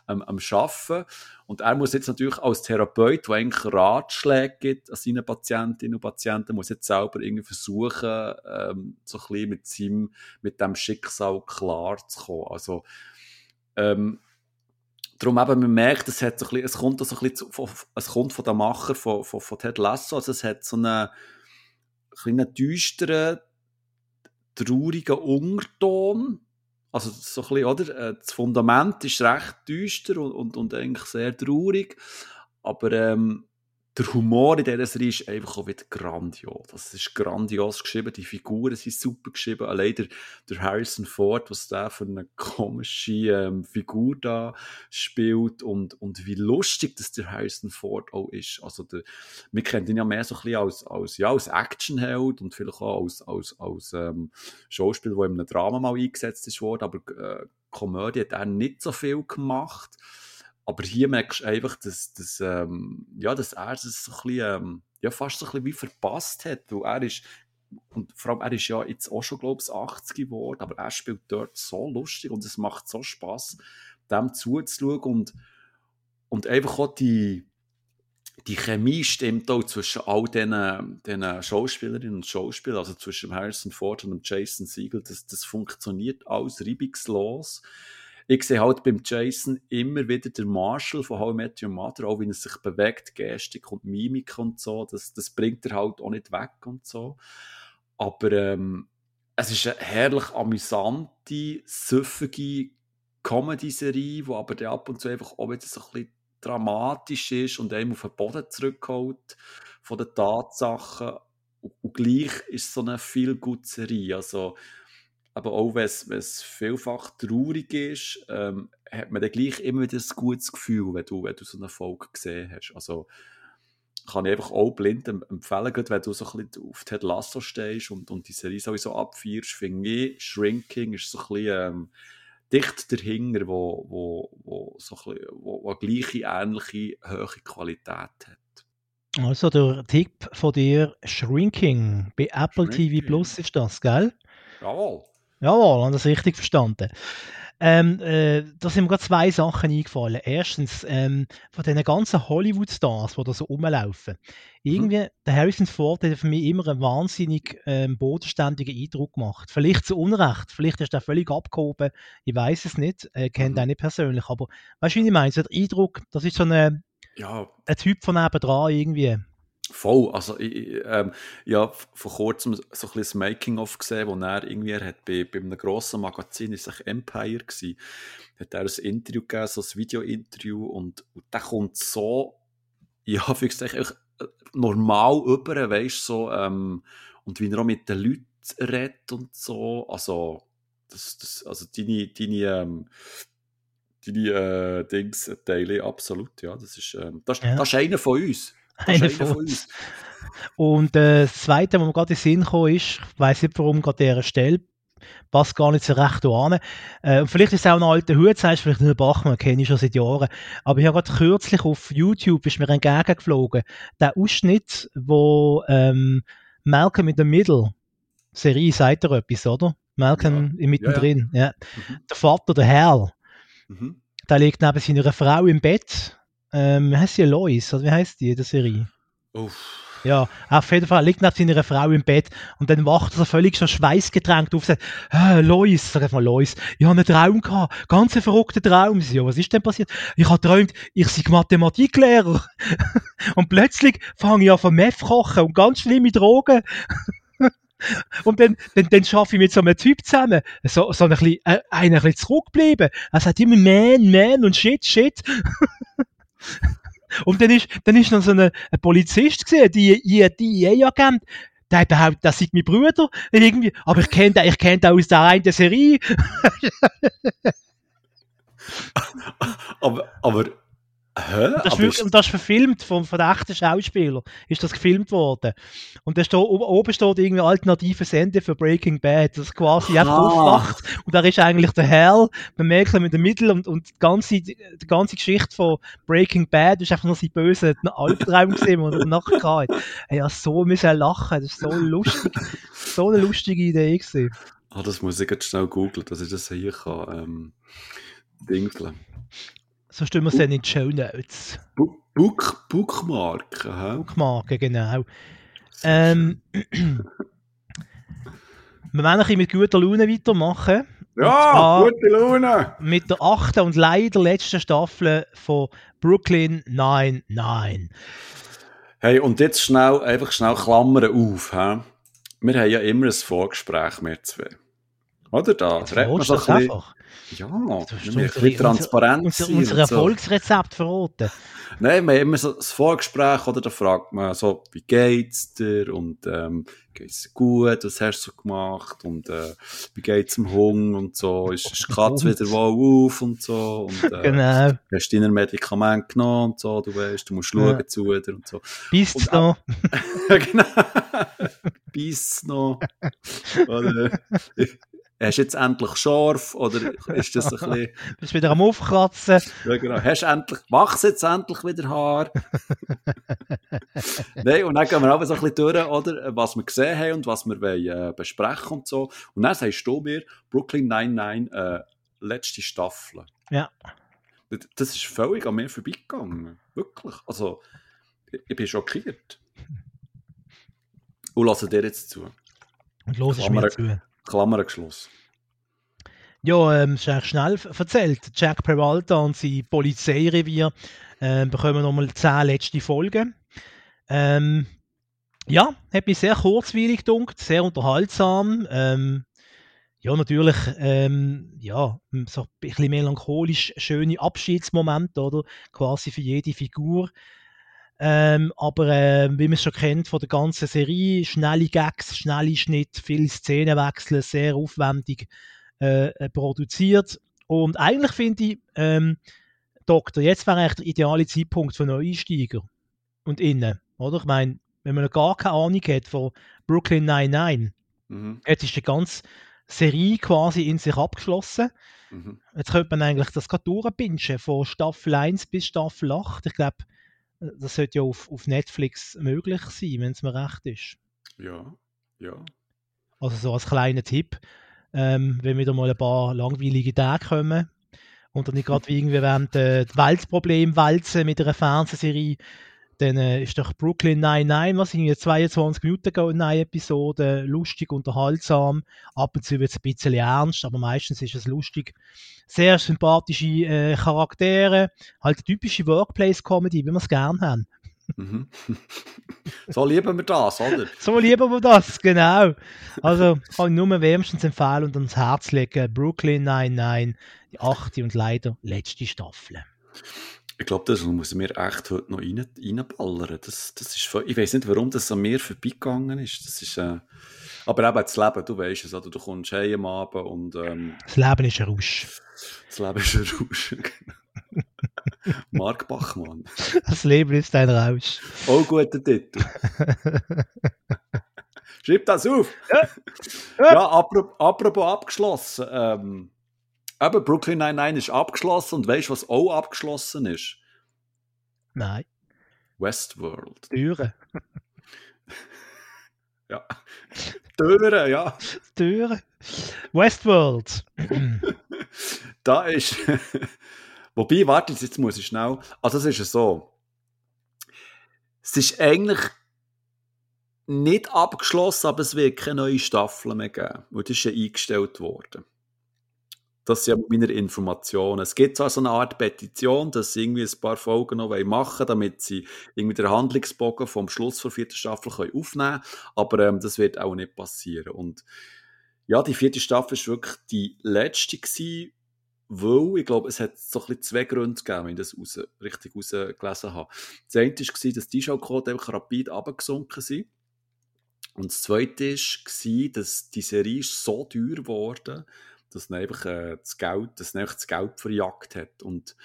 ähm, am Arbeiten. Und er muss jetzt natürlich als Therapeut, der eigentlich Ratschläge gibt an seine Patientinnen und Patienten, muss jetzt selber irgendwie versuchen, ähm, so ein bisschen mit seinem, mit dem Schicksal klarzukommen. Also, ähm, Darum eben, man merkt, es, hat so bisschen, es kommt so ein bisschen zu, von, es kommt von den Macher von, von, von Ted Lasso, also es hat so einen kleinen düsteren, traurigen Unterton. Also so ein bisschen, oder? Äh, Das Fundament ist recht düster und, und, und eigentlich sehr traurig, aber ähm, der Humor in dieser Serie ist einfach auch wieder grandios. Das ist grandios geschrieben, die Figuren sind super geschrieben. Allein der, der Harrison Ford, was der für eine komische ähm, Figur da spielt und, und wie lustig dass der Harrison Ford auch ist. Also der, wir kennen ihn ja mehr so ein bisschen als, als, ja, als Actionheld und vielleicht auch als, als, als ähm, Schauspieler, der in einem Drama mal eingesetzt ist worden, aber äh, Komödie hat er nicht so viel gemacht. Aber hier merkst du einfach, dass, dass, ähm, ja, dass er das so ein bisschen, ähm, ja, fast so ein bisschen wie verpasst hat, weil er ist, und vor allem, er ist ja jetzt auch schon, glaube ich, 80 geworden, aber er spielt dort so lustig und es macht so Spaß, dem zuzuschauen und, und einfach auch die, die Chemie stimmt auch zwischen all diesen, diesen Schauspielerinnen und Schauspielern, also zwischen Harrison Ford und Jason Siegel, das, das funktioniert alles reibungslos. Ich sehe halt beim Jason immer wieder der Marshall von How I Met Your Mother, auch wenn er sich bewegt, Gestik und Mimik und so, das, das bringt er halt auch nicht weg und so. Aber ähm, es ist eine herrlich amüsante, süffige Comedy-Serie, die aber ab und zu einfach auch wieder so ein bisschen dramatisch ist und einem auf den Boden zurückholt von den Tatsachen. Und gleich ist es so eine viel gute Serie. Also, aber auch wenn es, vielfach traurig ist, ähm, hat man dann gleich immer wieder ein gutes Gefühl, wenn du, wenn du so eine Folge gesehen hast. Also kann ich einfach auch blind empfehlen, gerade wenn du so ein bisschen auf Ted Lasso stehst und, und die Serie sowieso abfeierst, finde ich, Shrinking ist so ein bisschen ähm, dicht dahinter, wo, wo, wo, so ein bisschen, wo, wo gleiche, ähnliche, hohe Qualität hat. Also der Tipp von dir, Shrinking, bei Apple Shrinking. TV Plus ist das, gell? Jawohl. Jawohl, haben das richtig verstanden. Ähm, äh, da sind mir gerade zwei Sachen eingefallen. Erstens, ähm, von diesen ganzen Hollywood-Stars, die da so rumlaufen. Irgendwie, mhm. der Harrison Ford hat für mich immer einen wahnsinnig ähm, bodenständigen Eindruck gemacht. Vielleicht zu Unrecht, vielleicht ist er völlig abgehoben, ich weiß es nicht, äh, kennt mhm. ihn nicht persönlich, aber weißt du, wie ich meine? So der Eindruck, das ist so eine, ja. ein Typ von nebendran irgendwie. Voll, also ich, ähm, ja, vor kurzem so ein bisschen das Making-of gesehen, wo er irgendwie, er hat bei, bei einem grossen Magazin, ist es Empire gewesen, hat er ein Interview gegeben, so ein Video-Interview und, und der kommt so, ja, wie gesagt, normal über, weißt so, ähm, und wie er auch mit den Leuten redet und so, also, das, das, also deine, deine, ähm, deine äh, Dings teile absolut, ja, das ist, ähm, das, ja. das ist einer von uns. Eine von uns. Und äh, das Zweite, was mir gerade in den Sinn gekommen ist, ich weiß nicht, warum gerade dieser Stelle, passt gar nicht so recht an. Äh, vielleicht ist es auch ein alter Hut, sagst vielleicht nicht Bachmann, kenne ich schon seit Jahren. Aber ich habe gerade kürzlich auf YouTube, ist mir entgegengeflogen, der Ausschnitt, wo ähm, Malcolm in the Middle, Serie, sagt er etwas, oder? Malcolm ja. mittendrin, ja. ja. Mhm. Der Vater, der Hal, mhm. der liegt neben seiner Frau im Bett ähm, wie heißt sie? Lois, oder wie heißt die in der Serie? Uff. Ja, auf jeden Fall liegt neben seiner Frau im Bett und dann wacht er völlig so schweißgetränkt auf und sagt, äh, Lois, sag mal Lois, ich habe einen Traum gehabt, ganz einen verrückten Traum. Ja, was ist denn passiert? Ich habe geträumt, ich sei Mathematiklehrer. und plötzlich fange ich an von Meth kochen und ganz schlimme Drogen. Und dann, dann, dann schaffe ich mit so einem Typ zusammen, so, so ein bisschen, äh, einer ein bisschen zurückgeblieben. Er sagt immer Man, Man und Shit, Shit. Und dann ist, dann ist noch so ein, ein Polizist gesehen, die, die, die EA-Agent, der hat behauptet, das sind mein Brüder, irgendwie, aber ich kenne den, ich kenne den aus der einen Serie. aber, aber Hä? Das, ist, ist... das ist verfilmt von, von echten Schauspielern. Ist das gefilmt worden. Und da steht, oben steht irgendwie alternative Sende für Breaking Bad. Das quasi einfach aufwacht. Und da ist eigentlich der Hell, man merkt in der Mitte und, und die, ganze, die ganze Geschichte von Breaking Bad ist einfach nur sein böser Albtraum gesehen und nachher hatte. Ja, so müssen lachen. Das ist so lustig. so eine lustige Idee gewesen. Ah, das muss ich jetzt schnell googeln, dass ich das hier kann, ähm, dingseln. So stellen wir es dann in die Show Notes. Book, Bookmarken, hä? Bookmarken, genau. Ähm, wir werden ein mit guter Laune weitermachen. Ja, gute Laune! Mit der achten und leider letzten Staffel von Brooklyn 99. Hey, und jetzt schnell, einfach schnell Klammern auf. He? Wir haben ja immer ein Vorgespräch mit zwei. Oder da? Jetzt so ein bisschen, einfach. Ja, wir müssen transparent unser, sein. Unser Erfolgsrezept so. verraten. Nein, wir haben immer so das Vorgespräch, oder da fragt man so, wie geht's dir und ähm, geht's dir gut, was hast du so gemacht und äh, wie geht's dem Hund und so, ist, ist die Katze wieder wohl auf und so und äh, genau. hast du deine Medikamente genommen und so, du weißt, du musst schauen ja. zu dir und so. Bist noch? ja, genau. Bist noch. Oder, hast du jetzt endlich scharf oder ist das ein bisschen... Bist wieder am Aufkratzen. Ja, genau. Hast endlich, machst jetzt endlich wieder Haar. Nein, und dann gehen wir auch so ein bisschen durch, oder, was wir gesehen haben und was wir wollen, äh, besprechen und so. Und dann sagst du mir, Brooklyn 99, äh, letzte Staffel. Ja. Das ist völlig an mir vorbeigegangen. Wirklich. Also, ich, ich bin schockiert. Und lasse dir jetzt zu. Und los ich mir zu. Klammer geschlossen. Ja, ähm, ist eigentlich schnell erzählt. Jack Peralta und sein Polizeirevier äh, bekommen nochmal zehn letzte Folgen. Ähm, ja, hat mich sehr kurzweilig gedunkt, sehr unterhaltsam. Ähm, ja, natürlich, ähm, ja, so ein bisschen melancholisch schöne Abschiedsmomente, oder? Quasi für jede Figur. Ähm, aber äh, wie man es schon kennt von der ganzen Serie, schnelle Gags, schnelle Schnitt, viele Szenenwechsel, sehr aufwendig äh, äh produziert. Und eigentlich finde ich, ähm, Doktor, jetzt wäre eigentlich der ideale Zeitpunkt für Neueinsteiger und innen, oder? Ich meine, wenn man gar keine Ahnung hat von Brooklyn 99, mhm. jetzt ist die ganze Serie quasi in sich abgeschlossen. Mhm. Jetzt könnte man eigentlich das gerade durchpinschen, von Staffel 1 bis Staffel 8. Ich glaube, das sollte ja auf, auf Netflix möglich sein, wenn es mir recht ist. Ja, ja. Also so als kleiner Tipp, ähm, wenn wieder mal ein paar langweilige Tage kommen und dann nicht gerade irgendwie während äh, Weltproblem wälzen mit einer Fernsehserie, dann äh, ist doch Brooklyn 99, was irgendwie 22 Minuten gehen, eine Episode, lustig, unterhaltsam. Ab und zu wird es ein bisschen ernst, aber meistens ist es lustig. Sehr sympathische äh, Charaktere, halt typische Workplace-Comedy, wie wir es gerne haben. Mhm. So lieben wir das, oder? so lieben wir das, genau. Also kann ich nur wärmstens empfehlen und ans Herz legen. Brooklyn 99, die achte und leider letzte Staffel. Ich glaube, das muss mir echt heute noch rein, reinballern. Das, das ist, ich weiß nicht, warum das an mir vorbeigegangen ist. Das ist äh, aber eben das Leben, du weißt es, oder? du kommst heim am Abend und... Ähm, das Leben ist ein Rausch. Das Leben ist ein Rausch, Mark Bachmann. Das Leben ist ein Rausch. Oh, guter Titel. Schreib das auf. Ja, apropos abgeschlossen. Ähm, Eben, Brooklyn 99 ist abgeschlossen und weißt du, was auch abgeschlossen ist? Nein. Westworld. Türen. ja. Türen, ja. Türen. Westworld. da ist. Wobei, warte, jetzt muss ich schnell. Also, es ist so. Es ist eigentlich nicht abgeschlossen, aber es wird keine neue Staffel mehr geben. Weil das ist ja eingestellt worden. Das sind meine Informationen. Es gibt zwar so eine Art Petition, dass sie irgendwie ein paar Folgen noch machen wollen, damit sie irgendwie den Handlungsbogen vom Schluss der vierten Staffel können aufnehmen können, aber ähm, das wird auch nicht passieren. Und ja, die vierte Staffel war wirklich die letzte gewesen, weil ich glaube, es hat so ein bisschen zwei Gründe gegeben, wenn ich das raus, richtig rausgelesen habe. Das eine war, dass die Schauquote einfach rapid abgesunken sind. Und das zweite war, dass die Serie so teuer geworden ist, dass er einfach äh, das Geld, dass einfach das Geld verjagt hat. Und,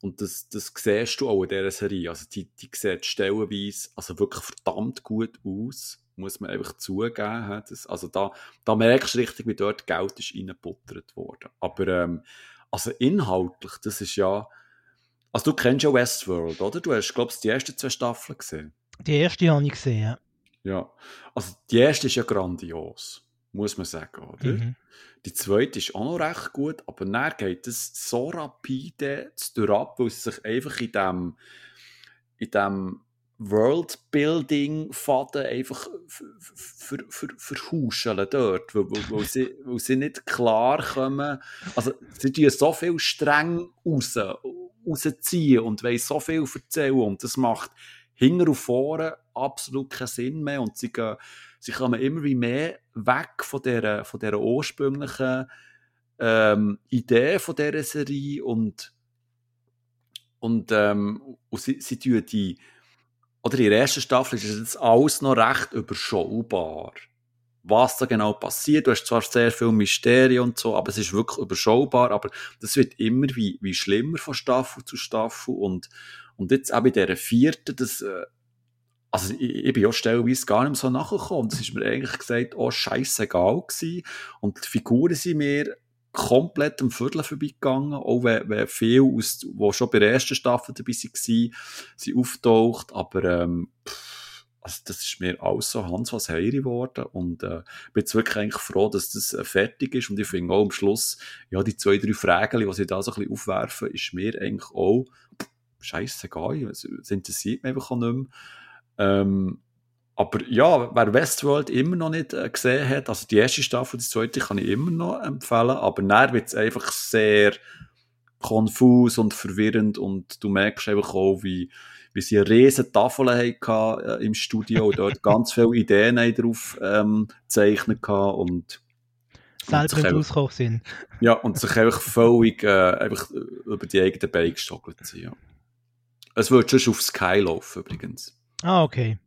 und das, das siehst du auch in dieser Serie. Also die, die sieht stellenweise also wirklich verdammt gut aus, muss man einfach zugeben. Das, also da, da merkst du richtig, wie dort Geld ist reingebuttert worden. Aber ähm, also inhaltlich, das ist ja... Also du kennst ja Westworld, oder? Du hast, glaube ich, die ersten zwei Staffeln gesehen. Die erste habe ich gesehen, ja. Ja, also die erste ist ja grandios muss man sagen, oder? Mhm. Die zweite ist auch noch recht gut, aber dann geht es so rapide ab, weil sie sich einfach in dem, in dem Worldbuilding-Faden einfach verhuscheln dort, weil, weil, weil, sie, weil sie nicht klar kommen. Also, sie tun so viel streng raus, rausziehen und wollen so viel erzählen und das macht hinten und vorne absolut keinen Sinn mehr und sie gehen sie kommen immer wie mehr weg von der, von der ursprünglichen ähm, Idee von dieser Serie und, und, ähm, und sie, sie tun die, oder in der ersten Staffel ist es alles noch recht überschaubar. Was da genau passiert, du hast zwar sehr viel Mysterien und so, aber es ist wirklich überschaubar, aber das wird immer wie, wie schlimmer von Staffel zu Staffel und, und jetzt auch bei dieser vierten, das, äh, also ich, ich bin ja stellenweise gar nicht mehr so nachgekommen. Das ist mir eigentlich gesagt, oh, scheißegal gewesen. Und die Figuren sind mir komplett am Viertel vorbeigegangen, auch wenn, wenn viele, aus, die schon bei der ersten Staffel dabei waren, sind auftaucht, aber ähm, pff, also das ist mir alles so Hans was Heiri geworden und äh, bin jetzt wirklich eigentlich froh, dass das äh, fertig ist und ich finde auch am Schluss, ja, die zwei, drei Fragen, die sie da so ein bisschen aufwerfen, ist mir eigentlich auch scheißegal, es interessiert mich einfach auch nicht mehr. Ähm, aber ja, wer Westworld immer noch nicht äh, gesehen hat, also die erste Staffel, die zweite kann ich immer noch empfehlen, aber dann wird es einfach sehr konfus und verwirrend und du merkst einfach auch, wie, wie sie eine riesen Tafel hatten äh, im Studio und dort ganz viele Ideen drauf ähm, gezeichnet und selber rausgekommen sind. Ja, und sich einfach völlig äh, einfach über die eigenen Beine gestockelt sind. Ja. Es wird schon auf Sky laufen übrigens. Ah, okay.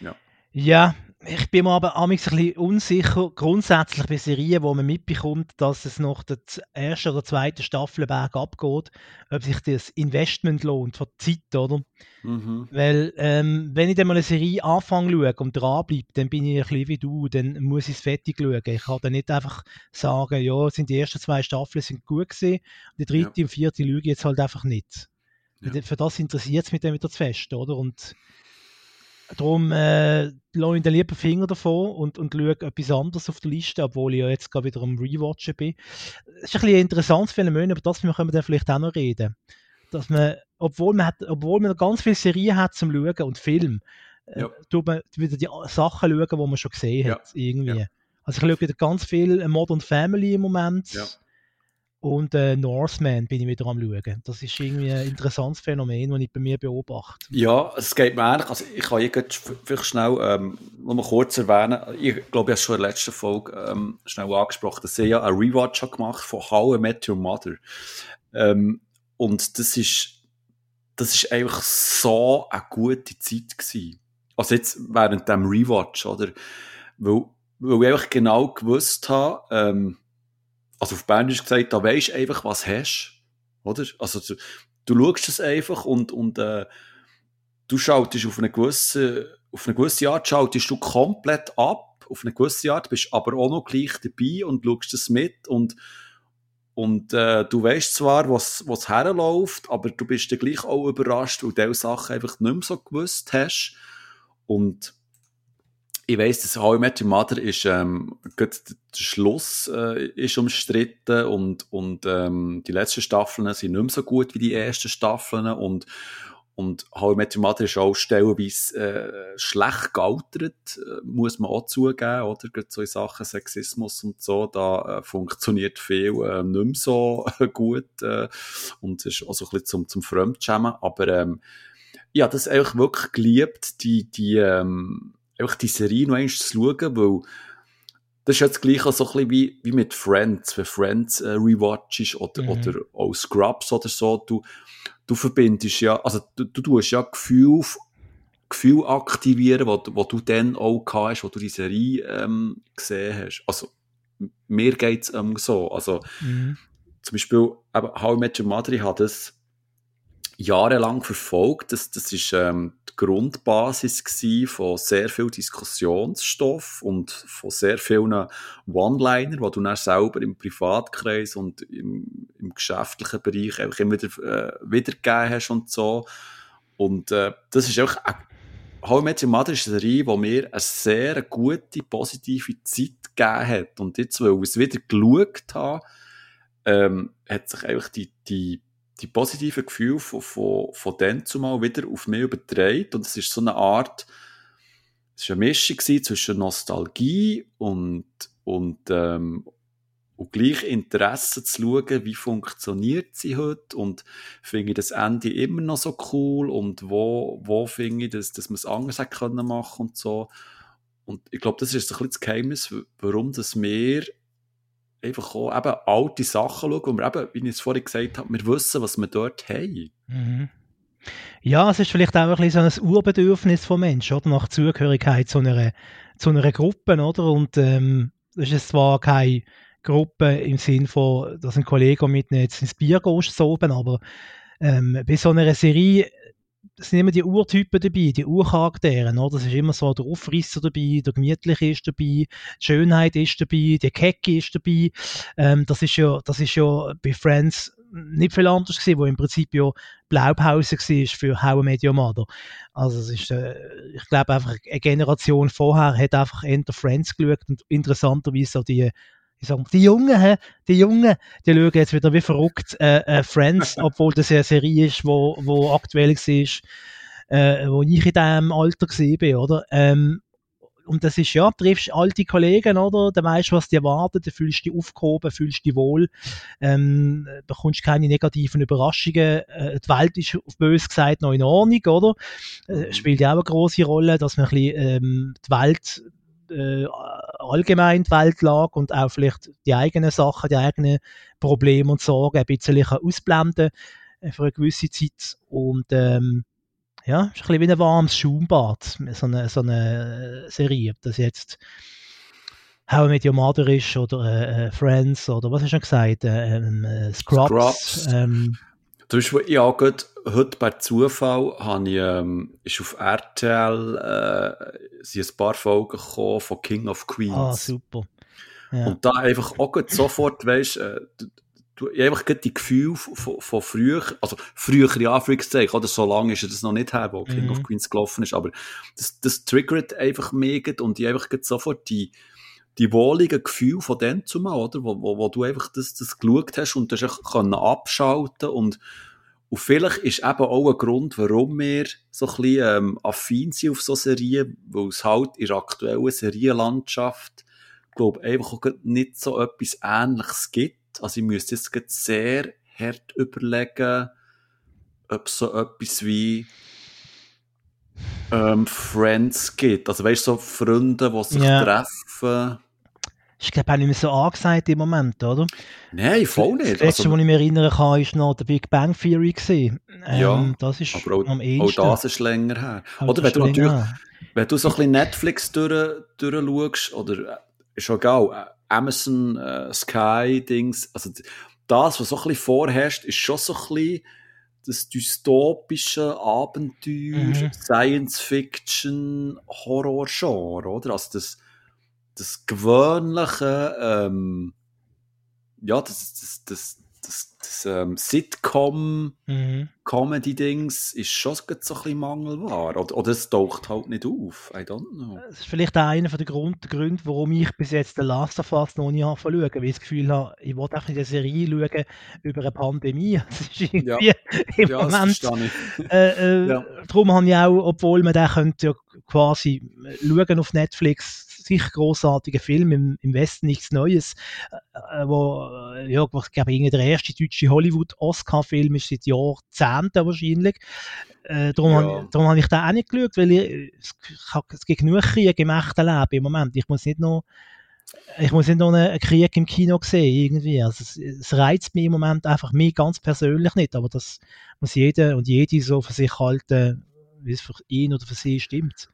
Ja. Ja, ich bin mir aber ein bisschen unsicher, grundsätzlich bei Serien, wo man mitbekommt, dass es nach der ersten oder zweiten Staffel bergab geht, ob sich das Investment lohnt von Zeit, oder? Mhm. Weil, ähm, wenn ich dann mal eine Serie anfange zu schauen und dranbleibe, dann bin ich ein bisschen wie du, dann muss ich es fertig schauen. Ich kann dann nicht einfach sagen, ja, sind die ersten zwei Staffeln sind gut gewesen, und die dritte ja. und vierte lüge jetzt halt einfach nicht. Ja. Für das interessiert es mich dann wieder zu fest, oder? Und Darum äh, lasse ich den lieber Finger davon und, und schaue etwas anderes auf der Liste, obwohl ich ja jetzt gerade wieder am Rewatchen bin. Es ist ein, ein interessantes Phänomen, aber das können wir dann vielleicht auch noch reden. Dass man, obwohl man, hat, obwohl man ganz viele Serien hat zum Schauen und Film, äh, ja. tut man wieder die Sachen schauen, die man schon gesehen hat. Ja. Irgendwie. Ja. Also ich schaue wieder ganz viel Modern Family im Moment. Und äh, Northman bin ich wieder am schauen. Das ist irgendwie ein interessantes Phänomen, das ich bei mir beobachte. Ja, es geht mir ähnlich. Also ich kann jetzt vielleicht schnell ähm, noch mal kurz erwähnen. Ich glaube, ich habe schon in der letzten Folge ähm, schnell angesprochen, dass ich ja einen Rewatch gemacht von How I Met Your Mother. Ähm, und das ist, das ist einfach so eine gute Zeit gewesen. Also jetzt während dem Rewatch, oder? Weil, weil ich einfach genau gewusst habe, ähm, also auf Bernisch gesagt, da weisst du einfach, was hast. Oder? Also du, du schaust es einfach und, und äh, du schaltest auf eine gewisse, auf eine gewisse Art schaltest du komplett ab, auf eine gewisse Art, bist aber auch noch gleich dabei und schaust es mit und, und äh, du weißt zwar, was, was herläuft, aber du bist dann gleich auch überrascht, weil du Sachen einfach nicht mehr so gewusst hast. Und ich weiss, dass How I Met Your Mother ist, ähm, der Schluss äh, ist umstritten und, und ähm, die letzten Staffeln sind nicht mehr so gut wie die ersten Staffeln und, und How I Met Your Mother ist auch stellenweise äh, schlecht gealtert, äh, muss man auch zugeben, oder? Gerade so in Sachen Sexismus und so, da äh, funktioniert viel äh, nicht mehr so gut äh, und ist auch so ein bisschen zum, zum Fremdschämen, aber ähm, ja, das einfach wirklich geliebt, die, die, ähm, einfach die Serie noch einmal zu schauen, weil das ist jetzt gleich so ein bisschen wie, wie mit Friends, wenn Friends äh, rewatchst oder, mhm. oder auch Scrubs oder so, du, du verbindest ja, also du, du tust ja Gefühl, Gefühl aktivieren, wo, wo du dann auch hast, wo du die Serie ähm, gesehen hast. Also mir geht es ähm, so, also mhm. zum Beispiel eben, How I Met Your Mother, ich habe das jahrelang verfolgt. Das, das ist ähm, die Grundbasis von sehr viel Diskussionsstoff und von sehr vielen One-Liner, die du dann selber im Privatkreis und im, im geschäftlichen Bereich einfach immer wieder äh, wiedergegeben hast und so. Und äh, das ist auch How I Met Mother ist eine Serie, die mir eine sehr gute, positive Zeit gegeben hat. Und jetzt, weil ich es wieder geschaut habe, ähm, hat sich einfach die, die die positiven Gefühle von, von, von dann zumal wieder auf mich übertragen. Und es ist so eine Art, es war eine Mischung zwischen Nostalgie und, und, ähm, und gleich Interesse zu schauen, wie funktioniert sie heute und finde ich das Ende immer noch so cool und wo, wo finde ich, dass, dass man es anders hätte können und so. Und ich glaube, das ist ein bisschen das Geheimnis, warum das wir einfach auch eben alte Sachen schauen, und wir eben, wie ich es vorhin gesagt habe, wir wissen, was wir dort haben. Mhm. Ja, es ist vielleicht auch ein bisschen so ein Urbedürfnis von Menschen, oder? Nach Zugehörigkeit zu einer, zu einer Gruppe, oder? Und ähm, das ist zwar keine Gruppe im Sinn von, dass ein Kollege mit jetzt ins Bier gehst, so oben, aber ähm, bei so einer Serie es sind immer die Urtypen dabei, die Urcharaktere, oder? Es ist immer so der Aufrisser dabei, der Gemütliche ist dabei, die Schönheit ist dabei, der Kecke ist dabei. Ähm, das ist ja, das ist ja bei Friends nicht viel anders gewesen, wo im Prinzip ja Blaupause war für How I Mother. Also es ist, äh, ich glaube einfach, eine Generation vorher hat einfach Enter Friends geschaut und interessanterweise so die ich sag, die Jungen, he, die Jungen, die schauen jetzt wieder wie verrückt äh, äh, Friends, obwohl das eine Serie ist, wo, wo aktuell war, äh, wo ich in diesem Alter war, oder? Ähm, und das ist, ja, du triffst alte Kollegen, oder? Dann weißt du, was dir erwartet, du fühlst dich aufgehoben, fühlst dich wohl, ähm, bekommst keine negativen Überraschungen. Äh, die Welt ist auf bös gesagt noch in Ordnung, oder? Äh, spielt ja auch eine große Rolle, dass man ein bisschen, ähm, die Welt äh, allgemein die Weltlage und auch vielleicht die eigenen Sachen, die eigenen Probleme und Sorgen ein bisschen ausblenden äh, für eine gewisse Zeit. Und ähm, ja, ist ein bisschen wie ein warmes Schaumbad, so eine, so eine Serie. Ob das jetzt How I Met Your Mother ist oder äh, äh Friends oder was hast du schon gesagt? Äh, ähm, äh, Scrubs. Scrubs. Ähm, Zum Beispiel, ja, gut, heute bei Zufall habe ich, ähm, ist auf RTL äh, sind ein paar Folgen gekommen von King of Queens. Ah, super. Ja. Und da einfach auch sofort, weißt äh, du, einfach die Gefühle von, von früher, also früher in Anführungszeichen, oder so lange ist es noch nicht her, wo King mhm. of Queens gelaufen ist, aber das, das triggert einfach mega und ich einfach sofort die, die wohligen Gefühle von dem zu machen, oder? Wo, wo, wo du einfach das, das geschaut hast und das können abschalten und und vielleicht ist eben auch ein Grund, warum wir so ein bisschen ähm, affin sind auf so Serien, weil es halt in der aktuellen Serienlandschaft, glaube einfach auch nicht so etwas Ähnliches gibt. Also ich müsste jetzt sehr hart überlegen, ob es so etwas wie ähm, Friends gibt. Also weißt du, so Freunde, die sich ja. treffen ist, glaube ich, auch nicht mehr so angesagt im Moment, oder? Nein, voll nicht. Das letzte, also, was ich mich erinnern kann, war noch der Big Bang Theory. Ähm, ja, das ist aber auch, am ehesten. Auch das ist länger her. Auch oder wenn du natürlich, wenn du so ein bisschen Netflix durch, durchschaust, oder äh, ist auch egal, äh, Amazon, äh, Sky, Dings, also das, was so ein bisschen vorherrscht, ist schon so ein bisschen das dystopische Abenteuer, mhm. Science Fiction, Horror-Genre, oder? Also das, das gewöhnliche, ähm, ja, das, das, das, das, das ähm, Sitcom-Comedy-Dings mhm. ist schon so ein bisschen mangelbar. Oder, oder es taucht halt nicht auf. I don't know. Das ist vielleicht einer der Grund, Gründe, warum ich bis jetzt den Last of Us noch nicht schauen weil ich das Gefühl habe, ich wollte auch in der Serie schauen über eine Pandemie. Das ist irgendwie ja. im ja, Moment. Äh, äh, ja. Darum habe ich auch, obwohl man den könnte ja quasi schauen auf Netflix sicher großartiger Film im, im Westen nichts Neues, äh, äh wo äh, ja, ich glaube, der erste deutsche Hollywood-Oscar-Film ist seit Jahrzehnten wahrscheinlich. Äh, darum ja. habe hab ich da auch nicht geschaut, weil ich, es, es gibt genug Krieg im echten Leben im Moment. Ich muss nicht noch ich muss nicht noch einen Krieg im Kino sehen, irgendwie. Also es, es, reizt mich im Moment einfach mich ganz persönlich nicht, aber das muss jeder und jede so für sich halten, wie es für ihn oder für sie stimmt.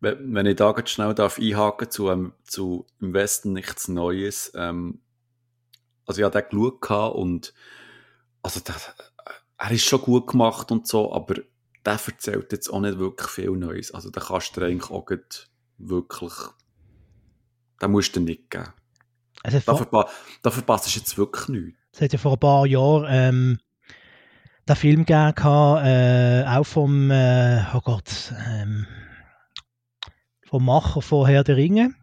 Wenn ich da ganz schnell darf einhaken zu, ähm, zu im Westen nichts Neues. Ähm, also ich habe den geschaut und also der, er ist schon gut gemacht und so, aber der erzählt jetzt auch nicht wirklich viel Neues. Also da kannst du eigentlich auch wirklich, da musst du nicht geben. Also da, verpa da verpasst du jetzt wirklich nichts. Es hat ja vor ein paar Jahren ähm, den Film gegeben, äh, auch vom, äh, oh Gott, ähm, vom Macher von Herr der Ringe.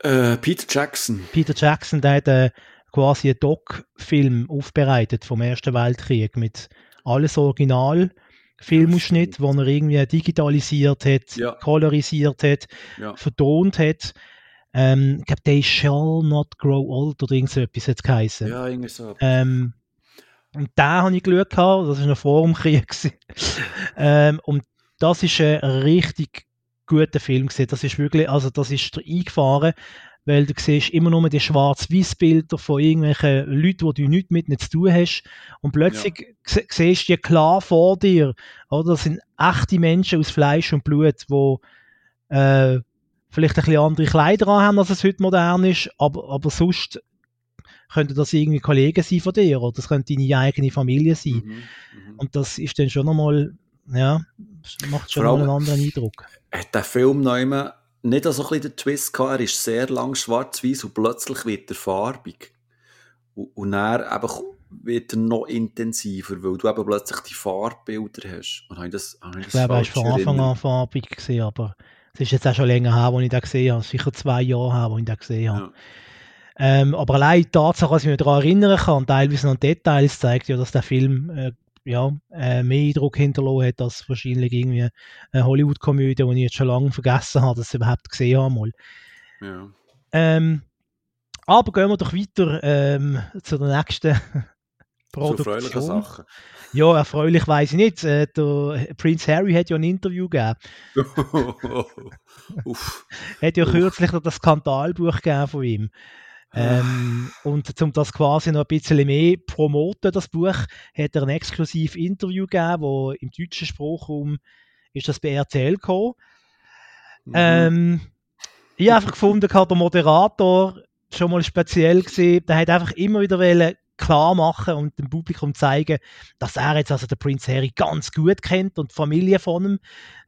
Äh, Peter Jackson. Peter Jackson, der hat äh, quasi einen Doc-Film aufbereitet vom Ersten Weltkrieg mit alles Original. Filmausschnitt, wo er irgendwie digitalisiert hat, ja. kolorisiert hat, ja. vertont hat. Ähm, ich glaube, They Shall Not Grow Old oder irgend so etwas hat es geheißen. Ja, irgendwie so. Ähm, und den habe ich geschaut, das war noch vor dem Krieg. ähm, und das ist ein richtig guter Film gewesen. Das ist wirklich, also das ist eingefahren, weil du siehst immer nur die Schwarz-Weiß-Bilder von irgendwelchen Leuten, die du nichts mit zu tun hast. Und plötzlich ja. siehst du die klar vor dir, oder? Das sind echte Menschen aus Fleisch und Blut, die äh, vielleicht ein bisschen andere Kleider haben, als es heute modern ist, aber, aber sonst könnte das irgendwie Kollegen sein von dir oder das könnte deine eigene Familie sein. Mhm, mh. Und das ist dann schon nochmal, ja, macht schon einen anderen Eindruck. Hat der Film noch immer nicht so ein bisschen den Twist gehabt, er ist sehr lang schwarz-weiß und plötzlich wird er farbig. Und, und dann eben wird er noch intensiver, weil du eben plötzlich die Farbbilder hast. Und habe ich das, habe ich, das ich glaube, er war von Anfang an farbig, gewesen, aber es ist jetzt auch schon länger her, als ich den gesehen habe. Sicher zwei Jahre her, als ich den gesehen habe. Ja. Ähm, aber allein die Tatsache, dass ich mich daran erinnern kann, teilweise noch Details, zeigt ja, dass der Film äh, ja, äh, mehr Eindruck hinterlassen hat als wahrscheinlich irgendwie eine Hollywood-Komödie, die ich jetzt schon lange vergessen habe, dass ich überhaupt gesehen habe. Mal. Ja. Ähm, aber gehen wir doch weiter ähm, zu der nächsten Produktion. So Sachen. Ja, erfreulich weiß ich nicht. Äh, der Prince Harry hat ja ein Interview gegeben. Uff. hat ja Uff. kürzlich das Skandalbuch gegeben von ihm. Ähm, und um das quasi noch ein bisschen mehr promoten, das Buch, hat er ein exklusives Interview gegeben, wo im deutschen Sprachraum ist das bei RTL gekommen. Mhm. Ähm, ich habe einfach gefunden, der Moderator schon mal speziell gesehen, der hat einfach immer wieder klar machen und dem Publikum zeigen, dass er jetzt also den Prinz Harry ganz gut kennt und die Familie von ihm.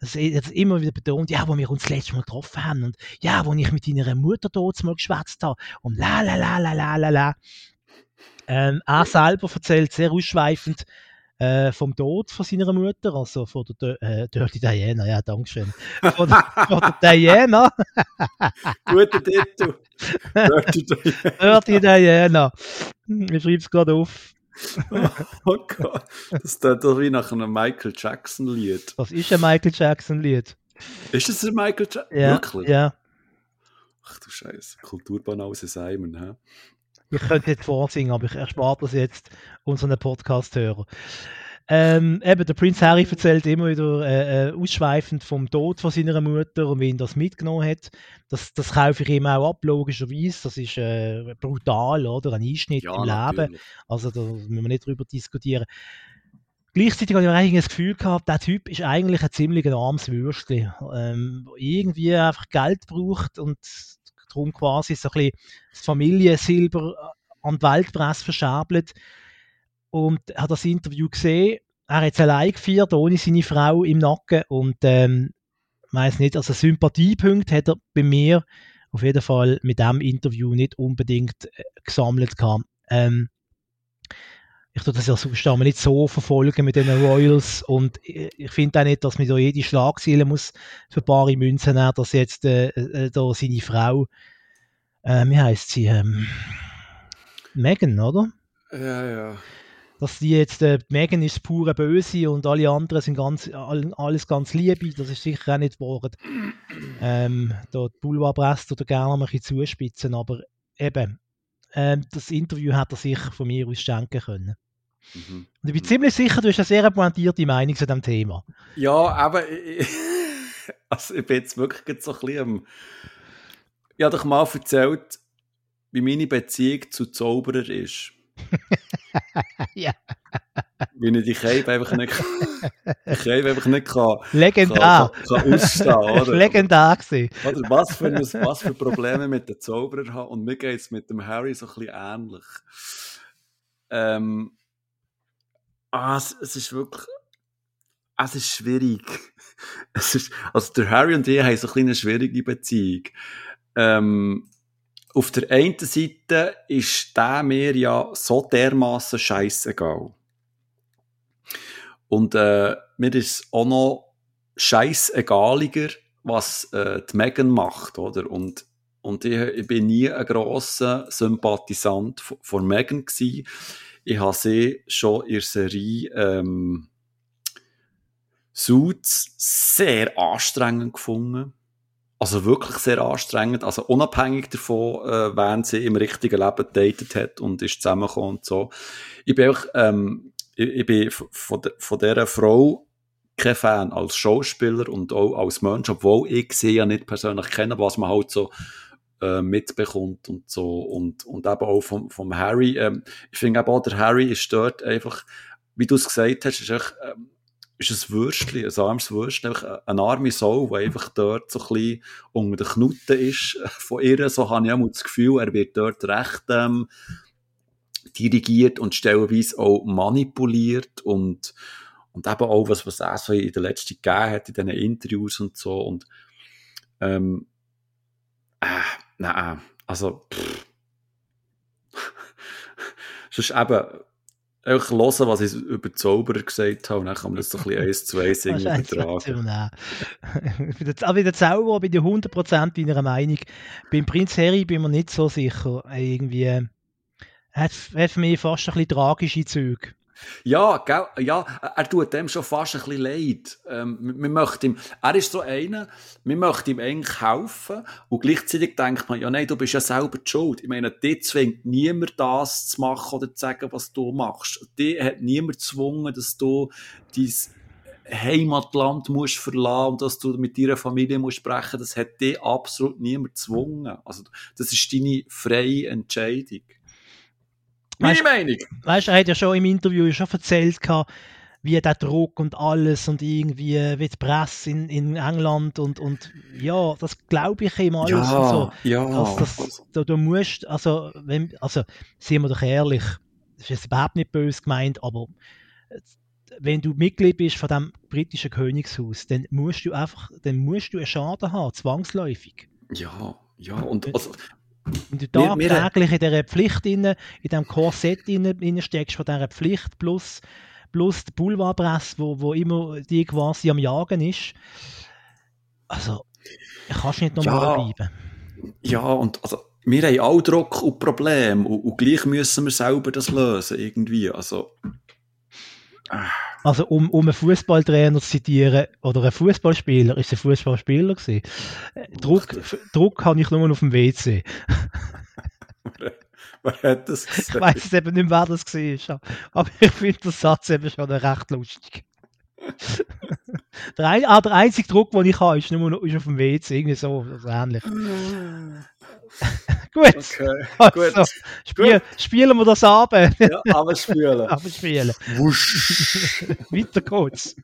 Das hat immer wieder betont, ja, wo wir uns das letzte Mal getroffen haben und ja, wo ich mit deiner Mutter dort mal geschwätzt habe und la la la la la la la. Ähm, er selber erzählt sehr ausschweifend, äh, vom Tod von seiner Mutter, also von der äh, Dirty Diana, ja, dankeschön. Von der, von der Diana. Guter Titel. Dirty Diana. Dirty Diana. Ich schreibe es gerade auf. oh Gott, das klingt doch wie nach einem Michael Jackson-Lied. Was ist ein Michael Jackson-Lied? Ist das ein Michael Jackson? Ja, Wirklich? Ja. Ach du Scheiße, Kulturbanause Simon, hä? Ich könnte jetzt vorsingen, aber ich erspare das jetzt unseren Podcast-Hörer. Ähm, eben, der Prinz Harry erzählt immer wieder äh, äh, ausschweifend vom Tod von seiner Mutter und wie ihn das mitgenommen hat. Das, das kaufe ich ihm auch ab, logischerweise. Das ist äh, brutal, oder? Ein Einschnitt ja, im natürlich. Leben. Also da müssen wir nicht drüber diskutieren. Gleichzeitig habe ich eigentlich das Gefühl gehabt, der Typ ist eigentlich ein ziemlich armes Würstchen. Ähm, irgendwie einfach Geld braucht und darum quasi so ein bisschen das Familiensilber an die Weltpresse verschabelt. Und hat das Interview gesehen. Er hat es allein gefeiert, ohne seine Frau im Nacken. Und ähm, weiß nicht, also Sympathiepunkt hat er bei mir auf jeden Fall mit dem Interview nicht unbedingt äh, gesammelt. Ähm, ich tue das ja sonst nicht so verfolgen mit den Royals und ich finde auch nicht, dass man da jede Schlagzeile muss für bare Münzen nehmen, dass jetzt äh, äh, da seine Frau, äh, wie heißt sie, ähm, Megan, oder? Ja, ja. Dass die jetzt, äh, Megan ist pure Böse und alle anderen sind ganz, all, alles ganz Liebe, das ist sicher auch nicht wahr. Ähm, da die Boulevardpresse oder gerne mal ein bisschen zuspitzen, aber eben, ähm, das Interview hat er sich von mir aus schenken können. Mhm. Und ich bin ziemlich sicher, du hast eine sehr pointierte Meinung zu diesem Thema. Ja, aber ich, also ich bin jetzt wirklich so ein bisschen Ich habe doch mal erzählt, wie meine Beziehung zu Zauberer ist. ja. Wie ich die Cape einfach nicht, die Cape einfach nicht kann, Legendar. kann, kann, kann ausstehen. Oder? Legendar gewesen. Oder was für, was für Probleme mit den Zauberern haben. Und mir geht es mit dem Harry so ein bisschen ähnlich. Ähm, ah, es, es ist wirklich, es ist schwierig. Es ist, also der Harry und ich haben so eine schwierige Beziehung. Ähm, auf der einen Seite ist der mir ja so dermaßen scheißegal. Und äh, mir ist auch noch scheißegaliger, was äh, die Megan macht, oder? Und, und ich, ich bin nie ein grosser Sympathisant von, Megan gewesen ich habe sie schon in der Serie ähm, Suits sehr anstrengend gefunden. Also wirklich sehr anstrengend. Also unabhängig davon, äh, wen sie im richtigen Leben datet hat und ist zusammengekommen und so. Ich bin auch, ähm, ich, ich bin von, de, von dieser Frau kein Fan als Schauspieler und auch als Mensch, obwohl ich sie ja nicht persönlich kenne, was man halt so äh, mitbekommt und so. Und, und eben auch vom, vom Harry. Ähm, ich finde eben auch, der Harry ist dort einfach, wie du es gesagt hast, ist echt, ähm, ist ein Würstchen, ein armes Würstchen, einfach eine arme Sau, die einfach dort so ein bisschen unter den Knuten ist von ihr. So habe ich auch das Gefühl, er wird dort recht ähm, dirigiert und stellenweise auch manipuliert und, und eben auch, was, was er so in der letzten gegeben hat, in diesen Interviews und so. Und ähm, äh, Nein, also, pff. Sonst eben, einfach hören, was ich über Zauberer gesagt habe, und dann kann man das so ein bisschen eins zu eins übertragen. Aber bei der Zauberer bin ich 100% deiner Meinung. Beim Prinz Harry bin ich mir nicht so sicher. Irgendwie hat, hat für mich fast ein bisschen tragische Züge. Ja, gell, ja, er tut dem schon fast ein bisschen leid. Ähm, wir möchten ihm, er ist so einer, wir möchten ihm eigentlich helfen und gleichzeitig denkt man, ja nein, du bist ja selber die schuld. Ich meine, dir zwingt niemand das zu machen oder zu sagen, was du machst. Dir hat niemand gezwungen, dass du dein Heimatland musst verlassen und dass du mit deiner Familie musst sprechen, das hat dich absolut niemand gezwungen. Also, das ist deine freie Entscheidung. Meine weißt, Meinung. Weißt du, er hat ja schon im Interview schon erzählt, wie der Druck und alles und irgendwie wie die Presse in, in England und, und ja, das glaube ich ihm alles ja, und so. Ja. Das, das, du, du musst, also, wenn, also, sind wir doch ehrlich, das ist überhaupt nicht böse gemeint, aber wenn du Mitglied bist von dem britischen Königshaus, dann musst du einfach, dann musst du einen Schaden haben, zwangsläufig. Ja, ja, und also, wenn du da täglich in dieser Pflicht in, in diesem Korsett steckst von dieser Pflicht plus, plus die Boulevardpresse, wo, wo immer die quasi am Jagen ist, also kannst du nicht normal ja, bleiben. Ja, und also wir haben auch Druck und Probleme und, und gleich müssen wir selber das lösen irgendwie, also also um, um einen Fußballtrainer zu zitieren oder einen Fußballspieler, ist ein Fußballspieler gewesen. Druck, Druck habe ich nur auf dem WC. Wer hat das gesagt? Ich weiß es eben nicht, wer das war. Aber ich finde den Satz eben schon recht lustig. der, ein, ah, der einzige Druck, den ich habe, ist, nur, ist auf dem WC. Irgendwie so, so ähnlich. gut. Okay, also, gut. Spiel, gut. Spielen wir das ab. ja, aber spielen. aber spielen. Wusch. Weiter geht's.